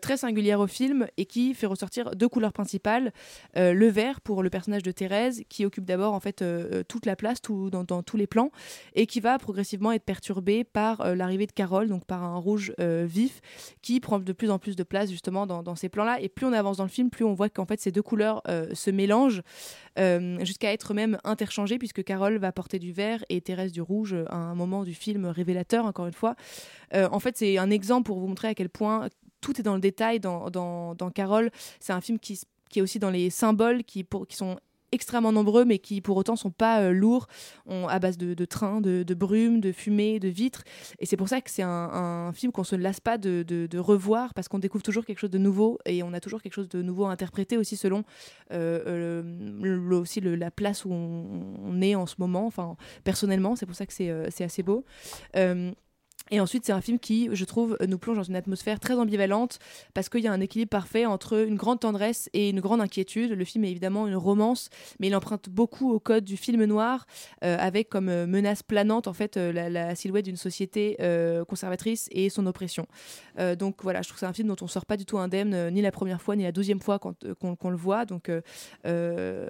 très singulière au film et qui fait ressortir deux couleurs principales Euh, le vert pour le personnage de Thérèse qui occupe d'abord en fait euh, euh, toute la place dans, tous les plans et qui va progressivement être perturbé par l'arrivée de Carole donc par un rouge vif qui prend de plus en plus de place justement dans, dans ces plans là et plus on avance dans le film plus on voit qu'en fait ces deux couleurs se mélangent jusqu'à être même interchangées puisque Carole va porter du vert et Thérèse du rouge à un moment du film révélateur encore une fois. En fait c'est un exemple pour vous montrer à quel point tout est dans le détail dans, dans, dans Carole. C'est un film qui, qui est aussi dans les symboles qui, pour, qui sont extrêmement nombreux, mais qui pour autant sont pas euh, lourds, on- à base de, trains, de, de brume, de fumée, de vitres. Et c'est pour ça que c'est un, film qu'on se lasse pas de, de- revoir, parce qu'on découvre toujours quelque chose de nouveau, et on a toujours quelque chose de nouveau à interpréter aussi selon euh, euh, aussi la place où on, est en ce moment, enfin personnellement, c'est pour ça que c'est euh, assez beau. Et ensuite, c'est un film qui, je trouve, nous plonge dans une atmosphère très ambivalente parce qu'il y a un équilibre parfait entre une grande tendresse et une grande inquiétude. Le film est évidemment une romance, mais il emprunte beaucoup au code du film noir, euh, avec comme euh, menace planante en fait euh, la, silhouette d'une société conservatrice et son oppression. Donc voilà, je trouve que c'est un film dont on sort pas du tout indemne, ni la première fois, ni la douzième fois qu'on, le voit. Donc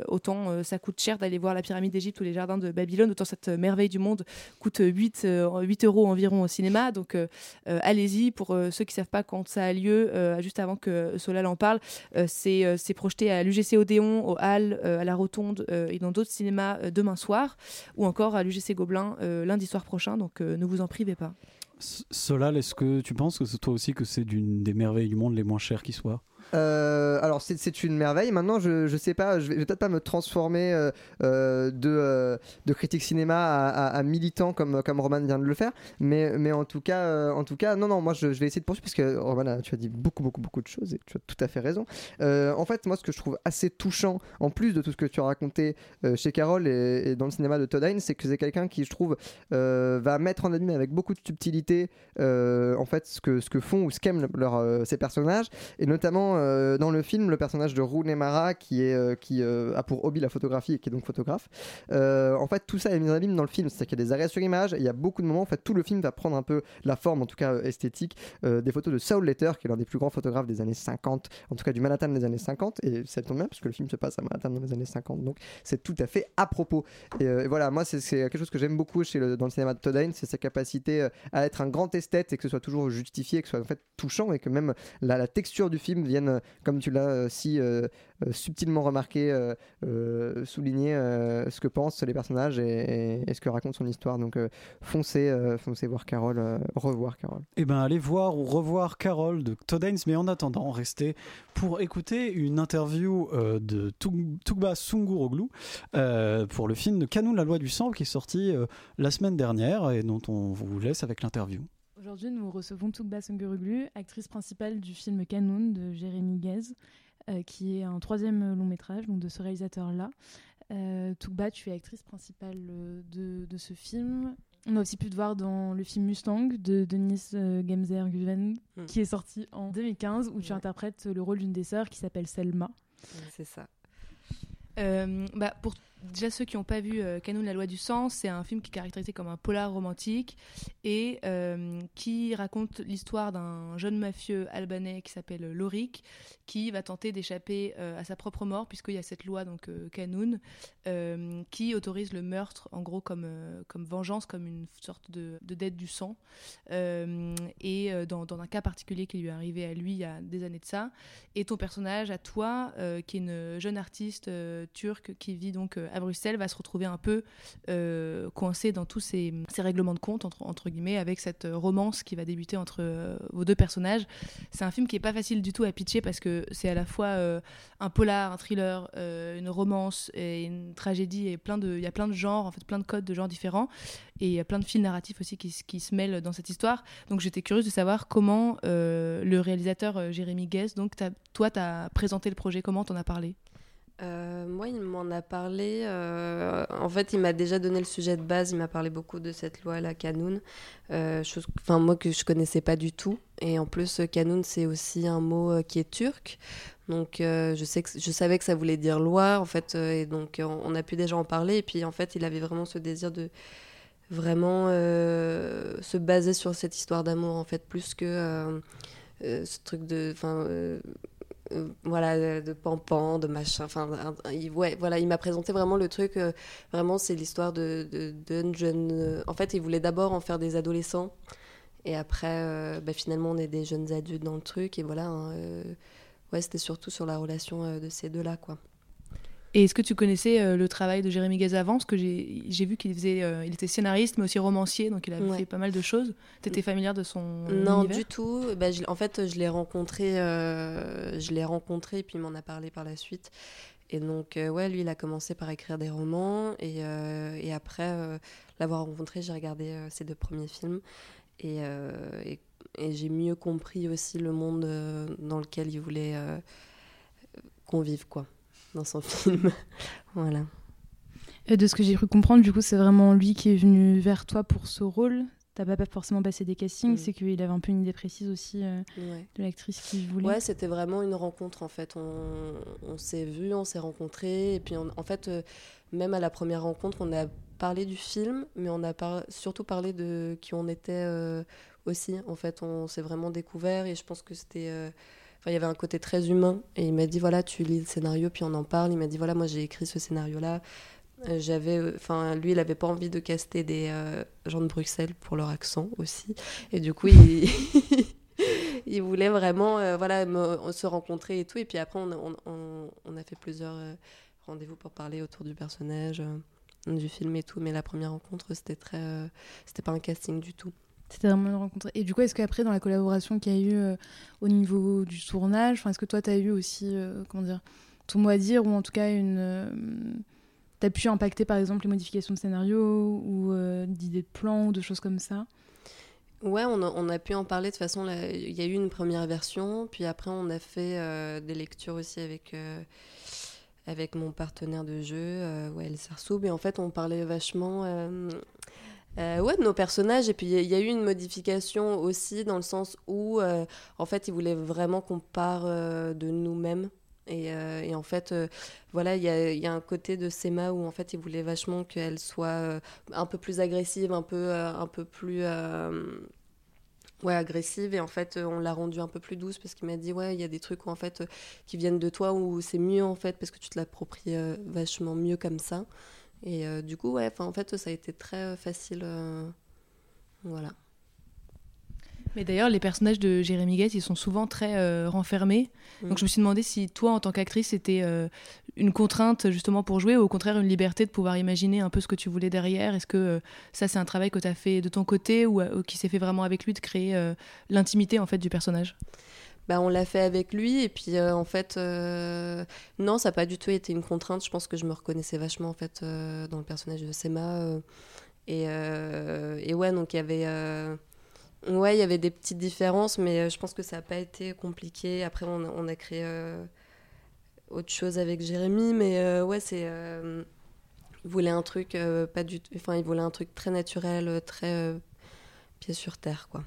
autant ça coûte cher d'aller voir la pyramide d'Égypte ou les jardins de Babylone, autant cette merveille du monde coûte 8, euh, 8 euros environ au cinéma. Donc euh, euh, allez-y. Pour euh, ceux qui savent pas quand ça a lieu, juste avant que Solal en parle, c'est, projeté à l'UGC Odéon, au Hall, à la Rotonde et dans d'autres cinémas demain soir, ou encore à l'UGC Gobelin lundi soir prochain. Donc ne vous en privez pas.
Solal, est-ce que tu penses que c'est toi aussi que c'est d'une des merveilles du monde les moins chères qui soit
Euh, alors c'est- une merveille. Maintenant, je, je sais pas, je vais, vais peut-être pas me transformer euh, euh, de, de critique cinéma à, militant comme, comme Roman vient de le faire, mais, mais en tout cas, en tout cas, non non, moi je, vais essayer de poursuivre parce que Roman, tu as dit beaucoup beaucoup beaucoup de choses et tu as tout à fait raison. En fait, moi ce que je trouve assez touchant, en plus de tout ce que tu as raconté chez Carole et, dans le cinéma de Todd Haynes, c'est que c'est quelqu'un qui je trouve va mettre en abîme avec beaucoup de subtilité en fait ce que, ce que font ou ce qu'aiment leur, euh, ces personnages et notamment euh, dans le film le personnage de Rooney Mara qui, est, euh, qui euh, a pour hobby la photographie et qui est donc photographe. En fait tout ça est mis en abîme dans le film. C'est-à-dire qu'il y a des arrêts sur image il y a beaucoup de moments en fait tout le film va prendre un peu la forme en tout cas esthétique des photos de Saul Letter qui est l'un des plus grands photographes des années 50 en tout cas du Manhattan des années 50 et ça tombe bien parce que le film se passe à Manhattan dans les années 50 donc c'est tout à fait à propos. Et, voilà moi c'est quelque chose que j'aime beaucoup chez le, dans le cinéma de Todd c'est sa capacité à être un grand esthète et que ce soit toujours justifié que ce soit en fait touchant et que même la texture du film vienne euh, comme tu l'as euh, si euh, subtilement remarqué souligner ce que pensent les personnages et, ce que raconte son histoire. Donc foncez foncez voir Carole revoir Carole.
Eh ben, allez voir ou revoir Carole de Todd mais en attendant, restez pour écouter une interview de Tug- Tugba Sunguroglu pour le film de Canon, la loi du sang, qui est sorti la semaine dernière et dont on vous laisse avec l'interview.
Aujourd'hui, nous recevons Tugba Sunguruglu, actrice principale du film Canon de Jérémy Guez, euh, qui est un troisième long métrage donc de ce réalisateur-là. Euh, Tugba, tu es actrice principale euh, de, de ce film. On a aussi pu te voir dans le film Mustang de Denis euh, Gemser Guven,
Mm.
qui est sorti en 2015, où tu interprètes le rôle d'une des sœurs qui s'appelle Selma.
C'est ça.
Euh, bah, pour déjà ceux qui n'ont pas vu euh, la loi du sang, c'est un film qui est caractérisé comme un polar romantique et euh, qui raconte l'histoire d'un jeune mafieux albanais qui s'appelle Lorik, qui va tenter d'échapper euh, à sa propre mort puisqu'il y a cette loi donc euh, Canon qui autorise le meurtre en gros comme comme vengeance, comme une sorte de, de dette du sang. Et dans, dans un cas particulier qui lui est arrivé à lui il y a des années de ça. Et ton personnage à toi, qui est une jeune artiste turque qui vit donc à Bruxelles, va se retrouver un peu euh, coincée dans tous ces, règlements de compte, entre, guillemets, avec cette euh, romance qui va débuter entre euh, vos deux personnages. C'est un film qui est pas facile du tout à pitcher parce que c'est à la fois un polar, un thriller, une romance et une tragédie et plein de, il y a plein de genres, en fait, plein de codes de genres différents et il y a plein de fils narratifs aussi qui, se mêlent dans cette histoire. Donc j'étais curieuse de savoir comment le réalisateur Jérémy Guest, donc t'as- toi, tu as présenté le projet, comment t'en as parlé?
Euh, moi, il m'en a parlé. euh, en fait, il m'a déjà donné le sujet de base. Il m'a parlé beaucoup de cette loi, la Canoun. Euh, moi que je connaissais pas du tout. Et en plus, Canoun, c'est aussi un mot qui est turc. Donc, je, sais que, je savais que ça voulait dire loi, en fait. et donc, on a pu déjà en parler. Et puis, en fait, il avait vraiment ce désir de vraiment se baser sur cette histoire d'amour, en fait, plus que ce truc de. Euh, voilà de pampan de machin enfin il, ouais voilà il m'a présenté vraiment le truc euh, vraiment c'est l'histoire de, de, jeune euh, en fait il voulait d'abord en faire des adolescents. Et après bah, finalement on est des jeunes adultes dans le truc. Et voilà hein, ouais c'était surtout sur la relation de ces deux là quoi
Et est-ce que tu connaissais euh, le travail de Jérémy Guest avant? Parce que j'ai vu qu'il faisait, euh, il était scénariste, mais aussi romancier, donc il a
Ouais.
fait pas mal de choses. T'étais familière de son
non
univers?
du tout Bah, je- en fait je l'ai rencontré euh, je l'ai rencontré et puis il m'en a parlé par la suite Et donc, ouais, lui, il a commencé par écrire des romans. Et, et après l'avoir rencontré, j'ai regardé ses deux premiers films. Et, et, et j'ai mieux compris aussi le monde dans lequel il voulait qu'on vive, quoi, dans son film. voilà.
Et de ce que j'ai cru comprendre, du coup, c'est vraiment lui qui est venu vers toi pour ce rôle. T'as pas forcément passé des castings,
Mm.
c'est qu'il avait un peu une idée précise aussi euh,
Ouais.
de l'actrice qu'il voulait.
Ouais, c'était vraiment une rencontre en fait. On, on s'est vus, on s'est rencontrés. Et puis on- en fait, euh, même à la première rencontre, on a parlé du film, mais on a par- surtout parlé de qui on était euh, aussi. En fait, on s'est vraiment découvert et je pense que c'était. Il y avait un côté très humain. Et il m'a dit voilà, tu lis le scénario, puis on en parle. Il m'a dit voilà, moi j'ai écrit ce scénario-là. Euh, J'avais, euh, enfin, lui, il avait pas envie de caster des euh, gens de Bruxelles pour leur accent aussi, et du coup, il, voulait vraiment, voilà, se rencontrer et tout. Et puis après, on, a- fait plusieurs rendez-vous pour parler autour du personnage, du film et tout. Mais la première rencontre, c'était très, c'était pas un casting du tout.
C'était vraiment une rencontre. Et du coup, est-ce qu'après, dans la collaboration qu'il y a eu euh, au niveau du tournage, est-ce que toi, tu as eu aussi, euh, comment dire, ton mot à dire, ou en tout cas, une. euh, T'as pu impacter par exemple les modifications de scénario ou d'idées de plans ou de choses comme ça?
Ouais, on a, pu en parler de façon. Il y a eu une première version, puis après on a fait des lectures aussi avec, avec mon partenaire de jeu, euh, Sarsoub, et en fait on parlait vachement euh, ouais, de nos personnages, et puis il y a- eu une modification aussi dans le sens où euh, en fait il voulait vraiment qu'on part euh, de nous-mêmes. Et, euh, en fait, voilà, il y a, un côté de Sema où en fait il voulait vachement qu'elle soit un peu plus agressive, un peu, un peu plus ouais, agressive. Et en fait, on l'a rendue un peu plus douce parce qu'il m'a dit ouais, il y a des trucs où, en fait qui viennent de toi où c'est mieux en fait parce que tu te l'appropries vachement mieux comme ça. Et euh, du coup, ouais, en fait, ça a été très euh, facile. euh, voilà.
Mais d'ailleurs, les personnages de Jérémy Gates, ils sont souvent très euh, renfermés.
Mm.
Donc je me suis demandé si toi, en tant qu'actrice, c'était euh, une contrainte justement pour jouer ou au contraire une liberté de pouvoir imaginer un peu ce que tu voulais derrière. Est-ce que euh, ça, c'est un travail que tu as fait de ton côté ou, ou qui s'est fait vraiment avec lui de créer l'intimité en fait du personnage?
Bah, on l'a fait avec lui et puis euh, en fait euh, non ça n'a pas du tout été une contrainte. Je pense que je me reconnaissais vachement en fait euh, dans le personnage de Sema et, et ouais donc il y avait des petites différences mais je pense que ça n'a pas été compliqué. Après on, a- créé autre chose avec Jérémy mais ouais c'est il voulait un truc pas du enfin il voulait un truc très naturel très pied sur terre quoi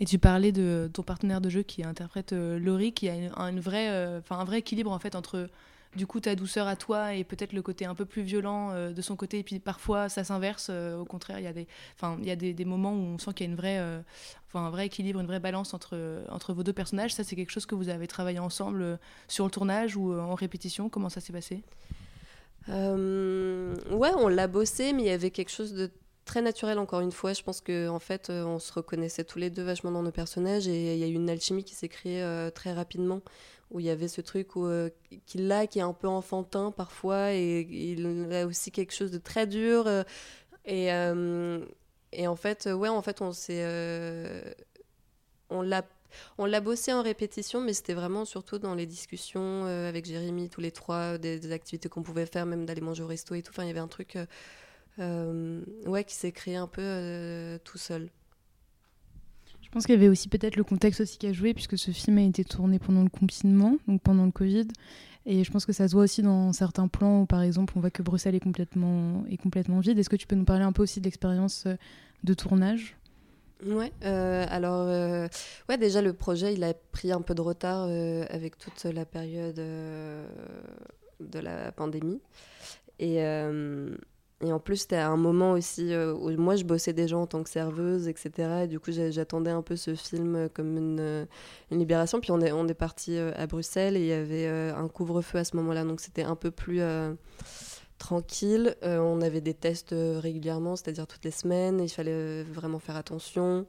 Et tu parlais de ton partenaire de jeu qui interprète euh, Laurie, qui a une, un, une vraie, euh, un vrai équilibre en fait entre du coup ta douceur à toi et peut-être le côté un peu plus violent euh, de son côté. Et puis parfois ça s'inverse. au contraire, il y a des, y a des, moments où on sent qu'il y a une vraie, un vrai équilibre, une vraie balance entre entre vos deux personnages. Ça, c'est quelque chose que vous avez travaillé ensemble sur le tournage ou en répétition. Comment ça s'est passé?
Ouais, on l'a bossé, mais il y avait quelque chose de très naturel encore une fois. Je pense que en fait, euh, on se reconnaissait tous les deux vachement dans nos personnages et il y a eu une alchimie qui s'est créée euh, très rapidement. Où il y avait ce truc euh, qu'il a qui est un peu enfantin parfois et il a aussi quelque chose de très dur. euh, et, et en fait, ouais, en fait, on s'est. on l'a on l'a bossé en répétition, mais c'était vraiment surtout dans les discussions avec Jérémy, tous les trois, des, activités qu'on pouvait faire, même d'aller manger au resto et tout. Enfin, il y avait un truc ouais, qui s'est créé un peu euh, tout seul.
Je pense qu'il y avait aussi peut-être le contexte aussi qui a joué, puisque ce film a été tourné pendant le confinement, donc pendant le Covid. Et je pense que ça se voit aussi dans certains plans où, par exemple, on voit que Bruxelles est complètement, est complètement vide. Est-ce que tu peux nous parler un peu aussi de l'expérience euh, de tournage?
Ouais, euh, alors, euh, ouais, déjà le projet il a pris un peu de retard euh, avec toute la période euh, de la pandémie. Et, euh, et en plus, c'était à un moment aussi euh, où moi je bossais déjà en tant que serveuse, etc. Et du coup, j'a- j'attendais un peu ce film comme une, libération. Puis on est, on parti euh, à Bruxelles et il y avait euh, un couvre-feu à ce moment-là. Donc c'était un peu plus. tranquille. On avait des tests régulièrement, c'est-à-dire toutes les semaines. Il fallait vraiment faire attention.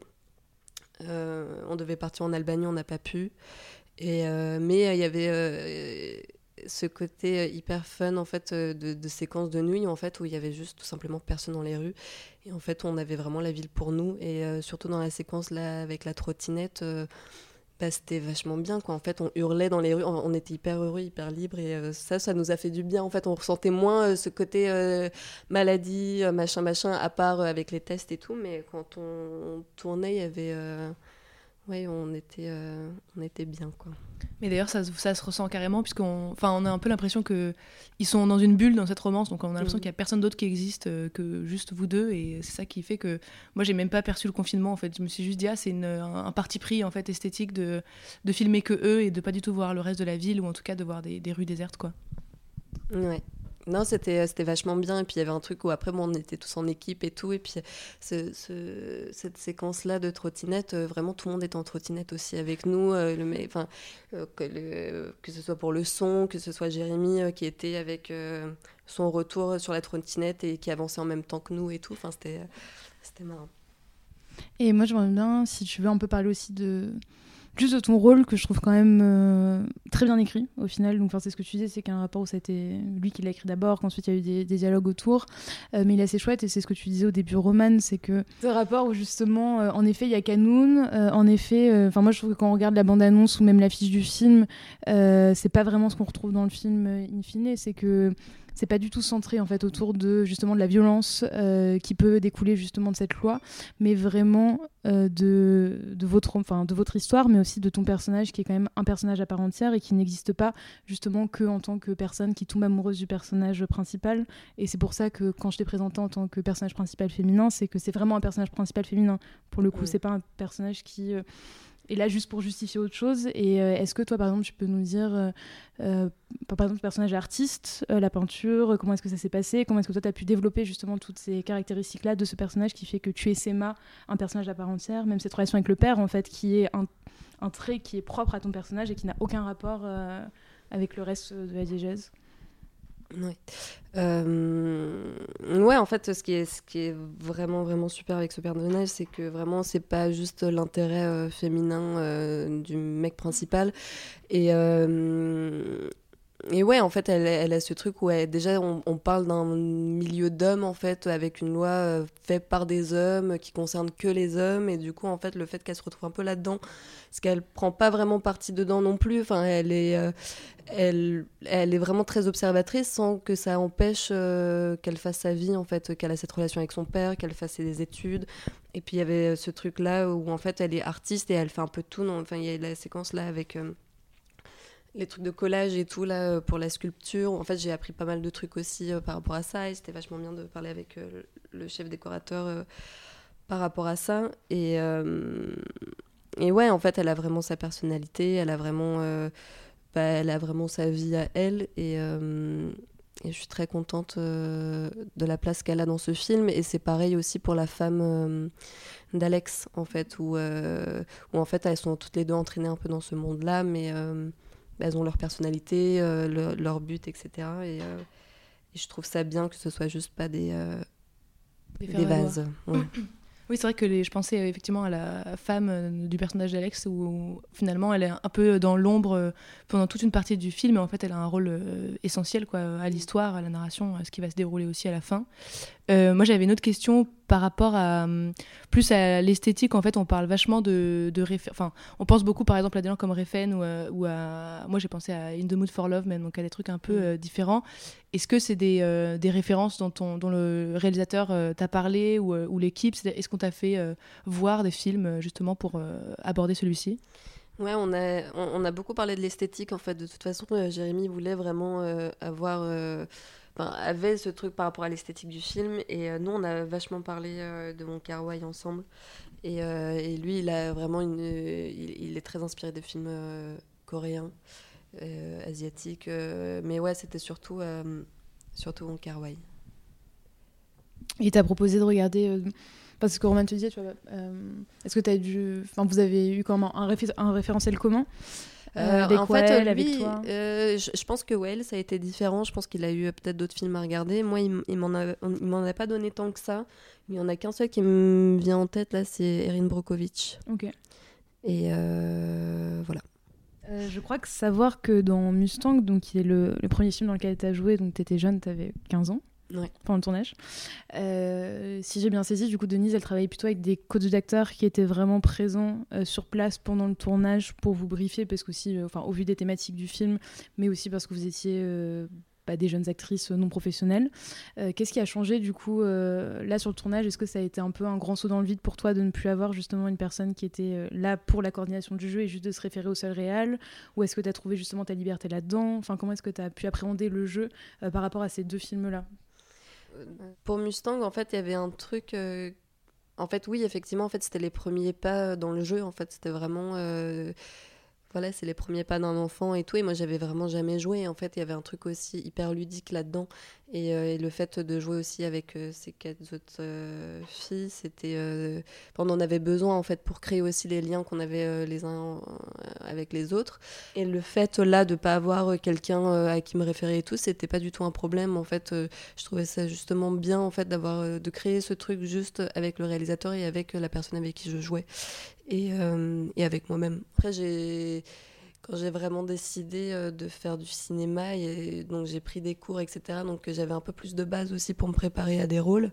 On devait partir en Albanie, on n'a pas pu. Et, mais il y avait ce côté euh, hyper fun en fait euh, de, séquences de nuit en fait où il y avait juste tout simplement personne dans les rues et en fait on avait vraiment la ville pour nous et euh, surtout dans la séquence là avec la trottinette bah, c'était vachement bien quoi. En fait, on hurlait dans les rues, on, on était hyper heureux, hyper libre et ça, ça nous a fait du bien. En fait, on ressentait moins ce côté maladie, machin, machin, à part avec les tests et tout. Mais quand on, tournait, il y avait, ouais, on était, euh, on était bien quoi.
Mais d'ailleurs, ça, se- ça se ressent carrément, puisqu'on enfin, on a un peu l'impression que ils sont dans une bulle dans cette romance, donc on a l'impression
Mhm.
qu'il n'y a personne d'autre qui existe euh, que juste vous deux, et c'est ça qui fait que moi, j'ai même pas perçu le confinement, en fait. Je me suis juste dit, ah, c'est un, un parti pris, en fait, esthétique de, de filmer que eux et de pas du tout voir le reste de la ville, ou en tout cas de voir des, des rues désertes, quoi.
Ouais. Non, c'était c'était vachement bien. Et puis il y avait un truc où après, on était tous en équipe et tout. Et puis ce, ce- cette séquence-là de trottinette, euh, vraiment tout le monde était en trottinette aussi avec nous. euh, le, euh, que, le- que ce soit pour le son, que ce soit Jérémy euh, qui était avec euh, son retour sur la trottinette et qui avançait en même temps que nous et tout. Enfin, c'était c'était marrant.
Et moi, j'aimerais bien, si tu veux, un peu parler aussi de juste de ton rôle que je trouve quand même euh, très bien écrit au final. Donc, enfin, c'est ce que tu disais, c'est qu'un rapport où ça a été lui qui l'a écrit d'abord, qu'ensuite il y a eu des, dialogues autour, Euh, mais il est assez chouette et c'est ce que tu disais au début, Roman, c'est que ce rapport où justement, euh, en effet, il y a Canoun, en effet, enfin moi je trouve que quand on regarde la bande-annonce ou même l'affiche du film, c'est pas vraiment ce qu'on retrouve dans le film in fine, c'est que c'est pas du tout centré en fait autour de justement de la violence euh, qui peut découler justement de cette loi, mais vraiment euh, de, de votre enfin de votre histoire, mais aussi de ton personnage qui est quand même un personnage à part entière et qui n'existe pas justement que en tant que personne qui tombe amoureuse du personnage principal. Et c'est pour ça que quand je t'ai présenté en tant que personnage principal féminin, c'est que c'est vraiment un personnage principal féminin. Pour le coup,
Ouais.
c'est pas un personnage qui euh, est là juste pour justifier autre chose. Et euh, est-ce que toi, par exemple, tu peux nous dire, euh, euh, par exemple, le personnage artiste, la peinture, comment est-ce que ça s'est passé Comment est-ce que toi, tu as pu développer justement toutes ces caractéristiques-là de ce personnage qui fait que tu es Sema, un personnage à part entière, même cette relation avec le père, en fait, qui est un, un trait qui est propre à ton personnage et qui n'a aucun rapport avec le reste de la diégèse?
Ouais. Euh, ouais, en fait, ce qui est, ce qui est vraiment, vraiment super avec ce personnage, c'est que vraiment, c'est pas juste l'intérêt euh, féminin euh, du mec principal. Et, et ouais, en fait, elle, elle a ce truc où déjà, on, on parle d'un milieu d'hommes, en fait, avec une loi euh, faite par des hommes, qui concerne que les hommes. Et du coup, en fait, le fait qu'elle se retrouve un peu là-dedans, parce qu'elle prend pas vraiment partie dedans non plus. Enfin, elle est, euh, elle, elle est vraiment très observatrice sans que ça empêche euh, qu'elle fasse sa vie, en fait, qu'elle a cette relation avec son père, qu'elle fasse ses études. Et puis il y avait ce truc-là où en fait elle est artiste et elle fait un peu tout. Enfin, il y a la séquence là avec les trucs de collage et tout là euh, pour la sculpture. En fait, j'ai appris pas mal de trucs aussi euh, par rapport à ça et c'était vachement bien de parler avec euh, le chef décorateur par rapport à ça. Et, et ouais, en fait, elle a vraiment sa personnalité, elle a vraiment, bah, elle a vraiment sa vie à elle et, je suis très contente de la place qu'elle a dans ce film. Et c'est pareil aussi pour la femme d'Alex, en fait, où, en fait elles sont toutes les deux entraînées un peu dans ce monde-là, bah, elles ont leur personnalité, euh, leur, but, etc. Et, euh, et je trouve ça bien que ce soit juste pas des, euh,
Des
ouais.
Oui, c'est vrai que les- je pensais effectivement à la femme du personnage d'Alex, où, finalement elle est un peu dans l'ombre pendant toute une partie du film, et en fait elle a un rôle essentiel quoi, à l'histoire, à la narration, à ce qui va se dérouler aussi à la fin. Euh, moi j'avais une autre question par rapport à hum, plus à l'esthétique. En fait, on parle vachement de, de enfin, on pense beaucoup par exemple à des gens comme Refn ou, à- ou à, moi j'ai pensé à In the Mood for Love, même donc à des trucs un peu euh, différents. Est-ce que c'est des, euh, des références dont, on- dont le réalisateur euh, t'a parlé ou, euh, ou l'équipe? Est-ce qu'on t'a fait euh, voir des films euh, justement pour euh, aborder celui-ci?
Ouais, on a, on, on a beaucoup parlé de l'esthétique en fait. De toute façon, euh, Jérémy voulait vraiment euh, avoir. Enfin, avait ce truc par rapport à l'esthétique du film. Et euh, nous, on a vachement parlé euh, de Mon Wai ensemble. Et, euh, et lui, il a vraiment une. il, il est très inspiré des films coréens, asiatiques. mais ouais, c'était surtout, surtout Mon Wai.
Et t'as proposé de regarder. parce que Roman te disait, tu est-ce que t'as dû. Enfin, vous avez eu comment un, réfé- un référentiel commun? Euh,
Euh,
avec
en fait, lui,
avec toi
euh, je, je pense que Well, ça a été différent. Je pense qu'il a eu peut-être d'autres films à regarder. Moi, il, m'en a, on- il m'en a pas donné tant que ça. Il y en a qu'un seul qui me vient en tête là, c'est Erin Brockovich.
Ok.
Et euh, voilà.
Euh, je crois que savoir que dans Mustang, donc qui est le, le premier film dans lequel tu as joué, donc tu étais jeune, tu avais 15 ans. Pendant le tournage. Euh, si j'ai bien saisi, du coup, Denise, elle travaillait plutôt avec des coachs d'acteurs qui étaient vraiment présents euh, sur place pendant le tournage pour vous briefer, parce qu'aussi, euh, enfin, au vu des thématiques du film, mais aussi parce que vous étiez euh, bah, des jeunes actrices non professionnelles. Qu'est-ce qui a changé, du coup, là, sur le tournage? Est-ce que ça a été un peu un grand saut dans le vide pour toi de ne plus avoir justement une personne qui était là pour la coordination du jeu et juste de se référer au seul réel? Ou est-ce que tu as trouvé justement ta liberté là-dedans? Enfin, comment est-ce que tu as pu appréhender le jeu par rapport à ces deux films-là?
Pour Mustang, en fait, il y avait un truc. euh, En fait, oui, effectivement, c'était les premiers pas dans le jeu. En fait, c'était vraiment. euh, Voilà, c'est les premiers pas d'un enfant et tout. Et moi, j'avais vraiment jamais joué. En fait, il y avait un truc aussi hyper ludique là-dedans. Et, euh, et le fait de jouer aussi avec euh, ces quatre autres euh, filles, c'était. on en avait besoin, en fait, pour créer aussi les liens qu'on avait les uns avec les autres. Et le fait, là, de pas avoir quelqu'un à qui me référer et tout, c'était pas du tout un problème. En fait, je trouvais ça justement bien, en fait, d'avoir. de créer ce truc juste avec le réalisateur et avec la personne avec qui je jouais. Et, et avec moi-même. Après, j'ai quand j'ai vraiment décidé euh, de faire du cinéma, donc j'ai pris des cours, etc. Donc euh, j'avais un peu plus de base aussi pour me préparer à des rôles.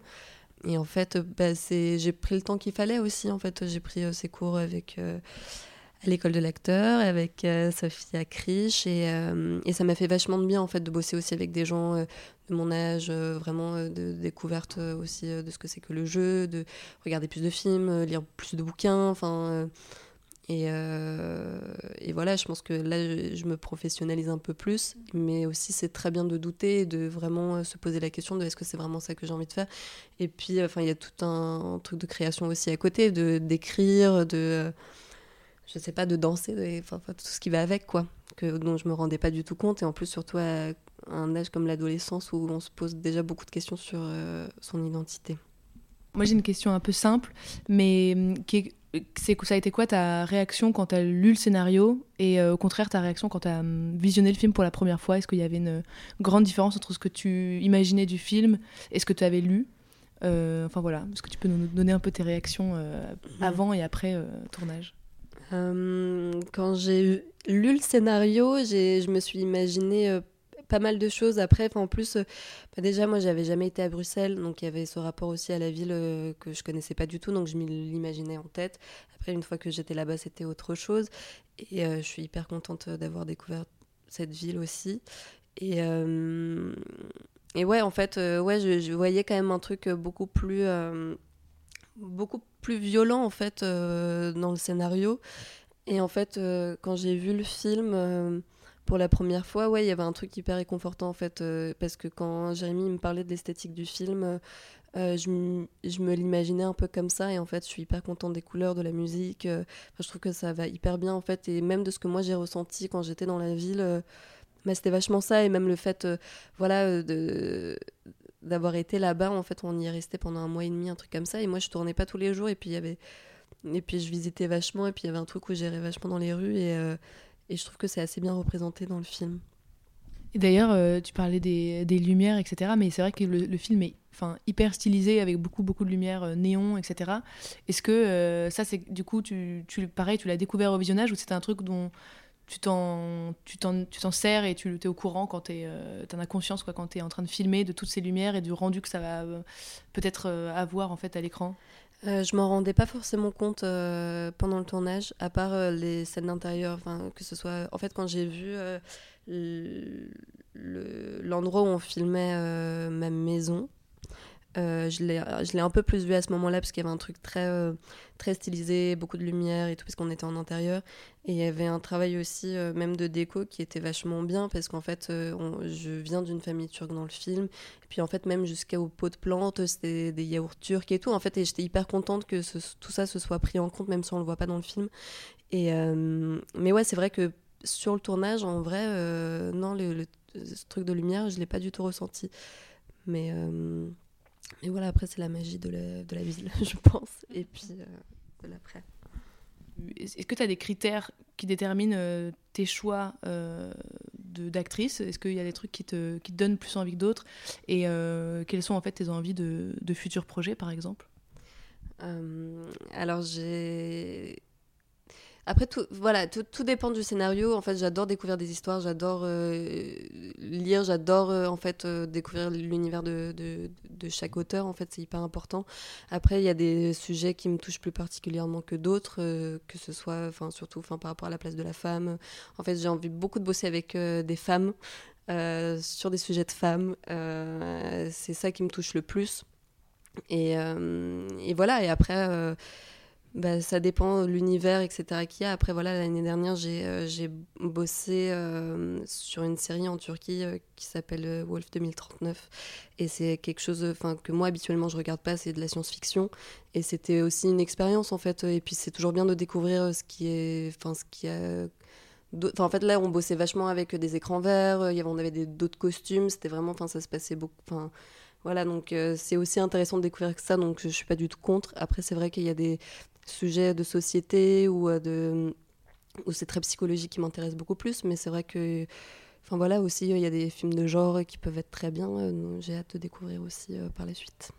Et en fait, euh, bah, j'ai pris le temps qu'il fallait aussi. En fait, j'ai pris ces cours avec à l'école de l'acteur, avec euh, Sophia Krisch, et, ça m'a fait vachement de bien en fait de bosser aussi avec des gens de mon âge, vraiment de découverte aussi de ce que c'est que le jeu, de regarder plus de films, lire plus de bouquins, enfin. Euh, et, euh, voilà, je pense que là, je, me professionnalise un peu plus, mais aussi c'est très bien de douter de vraiment euh, se poser la question de est-ce que c'est vraiment ça que j'ai envie de faire. Et puis, enfin, il y a tout un, truc de création aussi à côté, de d'écrire, de, euh, je sais pas, de danser, tout ce qui va avec, quoi, que, dont je me rendais pas du tout compte. Et en plus, surtout à un âge comme l'adolescence où on se pose déjà beaucoup de questions sur euh, son identité.
Moi, j'ai une question un peu simple, mais hum, qui est, c'est ça a été quoi ta réaction quand tu as lu le scénario et euh, au contraire ta réaction quand tu as visionné le film pour la première fois? Est-ce qu'il y avait une grande différence entre ce que tu imaginais du film et ce que tu avais lu? Euh, Enfin voilà, est-ce que tu peux nous donner un peu tes réactions euh, avant et après tournage?
Euh, quand j'ai lu le scénario, j'ai, je me suis imaginé euh, pas mal de choses après. En plus, euh, bah, déjà, moi, j'avais jamais été à Bruxelles, donc il y avait ce rapport aussi à la ville euh, que je connaissais pas du tout, donc je l'imaginais en tête. Après, une fois que j'étais là-bas, c'était autre chose. Et euh, je suis hyper contente d'avoir découvert cette ville aussi. Et, et ouais, en fait, ouais, je, je voyais quand même un truc beaucoup plus. beaucoup plus violent en fait dans le scénario et en fait quand j'ai vu le film pour la première fois ouais il y avait un truc hyper réconfortant en fait euh, parce que quand Jérémy me parlait de l'esthétique du film euh, euh, je, je me l'imaginais un peu comme ça et en fait je suis hyper contente des couleurs de la musique je trouve que ça va hyper bien en fait et même de ce que moi j'ai ressenti quand j'étais dans la ville bah, c'était vachement ça et même le fait voilà de d'avoir été là-bas en fait on y est resté pendant un mois et demi un truc comme ça et moi je tournais pas tous les jours et puis il y avait et puis je visitais vachement et puis il y avait un truc où j'irais vachement dans les rues et, et je trouve que c'est assez bien représenté dans le film
Et d'ailleurs, euh, tu parlais des, lumières, etc. Mais c'est vrai que le, film est enfin, hyper stylisé avec beaucoup, beaucoup de lumière euh, néon, etc. Est-ce que euh, ça, c'est du coup, tu, tu, pareil, tu l'as découvert au visionnage ou c'était un truc dont tu t'en, sers et tu es au courant quand tu euh, en as conscience quoi, quand tu es en train de filmer de toutes ces lumières et du rendu que ça va peut-être avoir en fait à l'écran?
Euh, je m'en rendais pas forcément compte euh, pendant le tournage, à part euh, les scènes d'intérieur, que ce soit. En fait, quand j'ai vu le- le- l'endroit où on filmait ma maison, euh, je l'ai je l'ai un peu plus vu à ce moment-là parce qu'il y avait un truc très, euh, très stylisé, beaucoup de lumière et tout, parce qu'on était en intérieur. Et il y avait un travail aussi, euh, même de déco, qui était vachement bien parce qu'en fait, euh, je viens d'une famille turque dans le film. Et puis en fait, même jusqu'aux pots de plantes, c'était des yaourts turcs et tout. En fait, j'étais hyper contente que tout ça se soit pris en compte, même si on le voit pas dans le film. Et, euh, mais ouais, c'est vrai que sur le tournage, en vrai, euh, non, le- ce truc de lumière, je l'ai pas du tout ressenti. Mais, mais voilà, après, c'est la magie de la, de la ville, je pense. Et puis, euh, de l'après.
Est-ce que tu as des critères qui déterminent euh, tes choix euh, d'actrice? Est-ce qu'il y a des trucs qui te, qui te donnent plus envie que d'autres? Et quelles sont en fait tes envies de, de futurs projets, par exemple?
Alors j'ai. Après, tout, voilà, tout, tout dépend du scénario. En fait, j'adore découvrir des histoires, j'adore euh, lire, j'adore euh, en fait euh, découvrir l'univers de, de, de chaque auteur. En fait, c'est hyper important. Après, il y a des sujets qui me touchent plus particulièrement que d'autres, que ce soit, enfin, surtout, enfin, par rapport à la place de la femme. En fait, j'ai envie beaucoup de bosser avec des femmes sur des sujets de femmes. C'est ça qui me touche le plus. Et, et voilà. Et après. Bah, ça dépend de l'univers, etc. qu'il y a. Après, voilà, l'année dernière, j'ai euh, bossé euh, sur une série en Turquie euh, qui s'appelle euh, Wolf 2039. Et c'est quelque chose enfin, que moi, habituellement, je regarde pas, c'est de la science-fiction. Et c'était aussi une expérience, en fait. Et puis, c'est toujours bien de découvrir ce qui est. Enfin, ce qui a. Enfin, en fait, là, on bossait vachement avec des écrans verts, y avait- on avait d'autres costumes, c'était vraiment. Enfin, ça se passait beaucoup. Enfin, voilà, donc c'est aussi intéressant de découvrir que ça, donc je suis pas du tout contre. Après, c'est vrai qu'il y a des sujets de société ou euh, de où c'est très psychologique qui m'intéresse beaucoup plus, mais c'est vrai que enfin voilà aussi il y a des films de genre qui peuvent être très bien, euh, j'ai hâte de découvrir aussi euh, par la suite.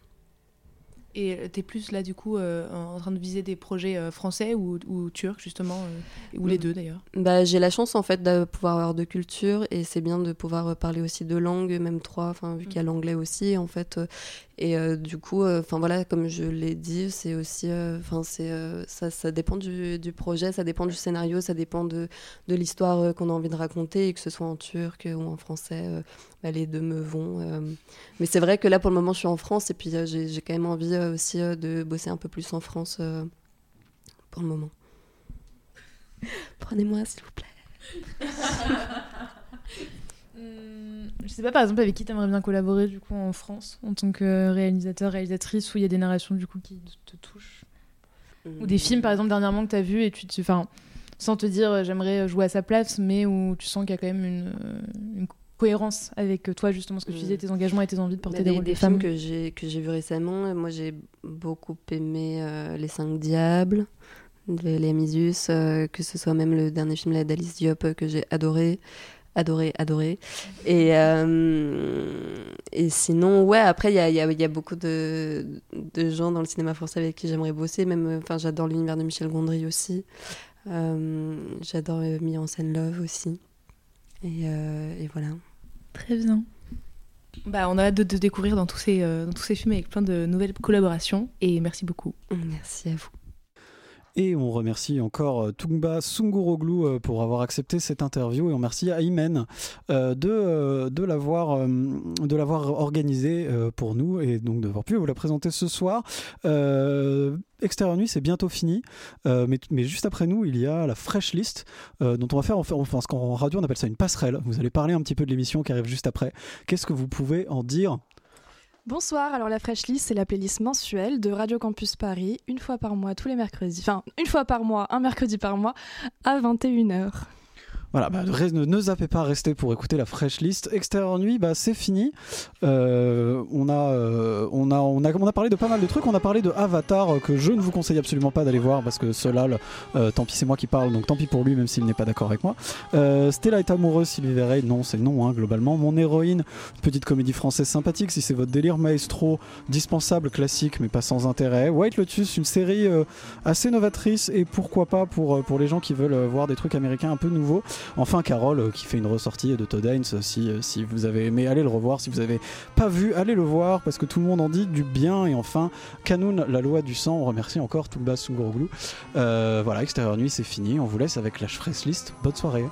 Et t'es plus là du coup euh, en train de viser des projets euh, français ou, ou turcs justement, euh, ou les deux d'ailleurs?
Bah, j'ai la chance en fait de pouvoir avoir deux cultures et c'est bien de pouvoir euh, parler aussi deux langues, même trois, enfin vu qu'il y a l'anglais aussi en fait. Et euh, du coup, euh, enfin voilà, comme je l'ai dit, c'est aussi, euh, enfin c'est euh, ça, ça dépend du, du projet, ça dépend du scénario, ça dépend de, de l'histoire euh, qu'on a envie de raconter, et que ce soit en turc ou en français, euh, bah, les deux me vont. euh. Mais c'est vrai que là pour le moment je suis en France et puis euh, j'ai j'ai quand même envie euh, aussi euh, de bosser un peu plus en France euh, pour le moment. Prenez-moi s'il vous plaît.
Hum, Je sais pas par exemple avec qui t'aimerais bien collaborer du coup en France en tant que réalisateur, réalisatrice où il y a des narrations du coup qui te touchent. Ou des films par exemple dernièrement que t'as vu et tu te... Enfin, sans te dire euh, j'aimerais jouer à sa place mais où tu sens qu'il y a quand même une, euh, une cohérence avec euh, toi justement ce que tu disais, tes engagements et tes envies de porter
Bah,
des
des,
rôles
des
de
films
femmes.
que j'ai que j'ai vu récemment, euh, moi j'ai beaucoup aimé euh, Les Cinq Diables de Léa Misus, euh, que ce soit même le dernier film d'Alice Diop euh, que j'ai adoré, adoré, adoré. Et, euh, et sinon, ouais, après il y a, il y a- y a beaucoup de, de gens dans le cinéma français avec qui j'aimerais bosser, même, euh, enfin j'adore l'univers de Michel Gondry aussi, Euh, j'adore euh, Mis en scène Love aussi. Et, euh, et voilà.
Très bien.
Bah, on a hâte de te découvrir dans tous, ces, euh, dans tous ces films avec plein de nouvelles collaborations et merci beaucoup.
Merci à vous.
Et on remercie encore euh, Tungba Sunguroglu euh, pour avoir accepté cette interview et on remercie Aymen euh, de, de l'avoir de l'avoir organisé euh, pour nous et donc d'avoir pu vous la présenter ce soir. Euh, Extérieur Nuit, c'est bientôt fini, mais, mais juste après nous, il y a la Fresh List dont on va faire, enfin, ce qu'en radio on appelle ça une passerelle. Vous allez parler un petit peu de l'émission qui arrive juste après. Qu'est-ce que vous pouvez en dire?
Bonsoir, alors la Fresh List, c'est la playlist mensuelle de Radio Campus Paris, une fois par mois, tous les mercredis, enfin une fois par mois, un mercredi par mois, à 21h.
Voilà, bah, ne, ne zappez pas, restez pour écouter la fresh list. Extérieur nuit, bah, c'est fini. Euh, on, a, euh, on, a, on, a, on a parlé de pas mal de trucs. On a parlé de Avatar euh, que je ne vous conseille absolument pas d'aller voir parce que cela, euh, tant pis, c'est moi qui parle, donc tant pis pour lui, même s'il n'est pas d'accord avec moi. Euh, Stella est amoureuse, Sylvie Vereil, non, c'est non, hein, globalement. Mon héroïne, petite comédie française sympathique, si c'est votre délire maestro, dispensable, classique, mais pas sans intérêt. White Lotus, une série assez novatrice et pourquoi pas pour, pour les gens qui veulent voir des trucs américains un peu nouveaux. Enfin, Carole euh, qui fait une ressortie de Todd euh, euh, Si, vous avez aimé, allez le revoir. Si vous avez pas vu, allez le voir parce que tout le monde en dit du bien. Et enfin, Canoun, la loi du sang. On remercie encore Toumba Sunguroglu. Euh, voilà, Extérieur Nuit, c'est fini. On vous laisse avec la Fresh List. Bonne soirée.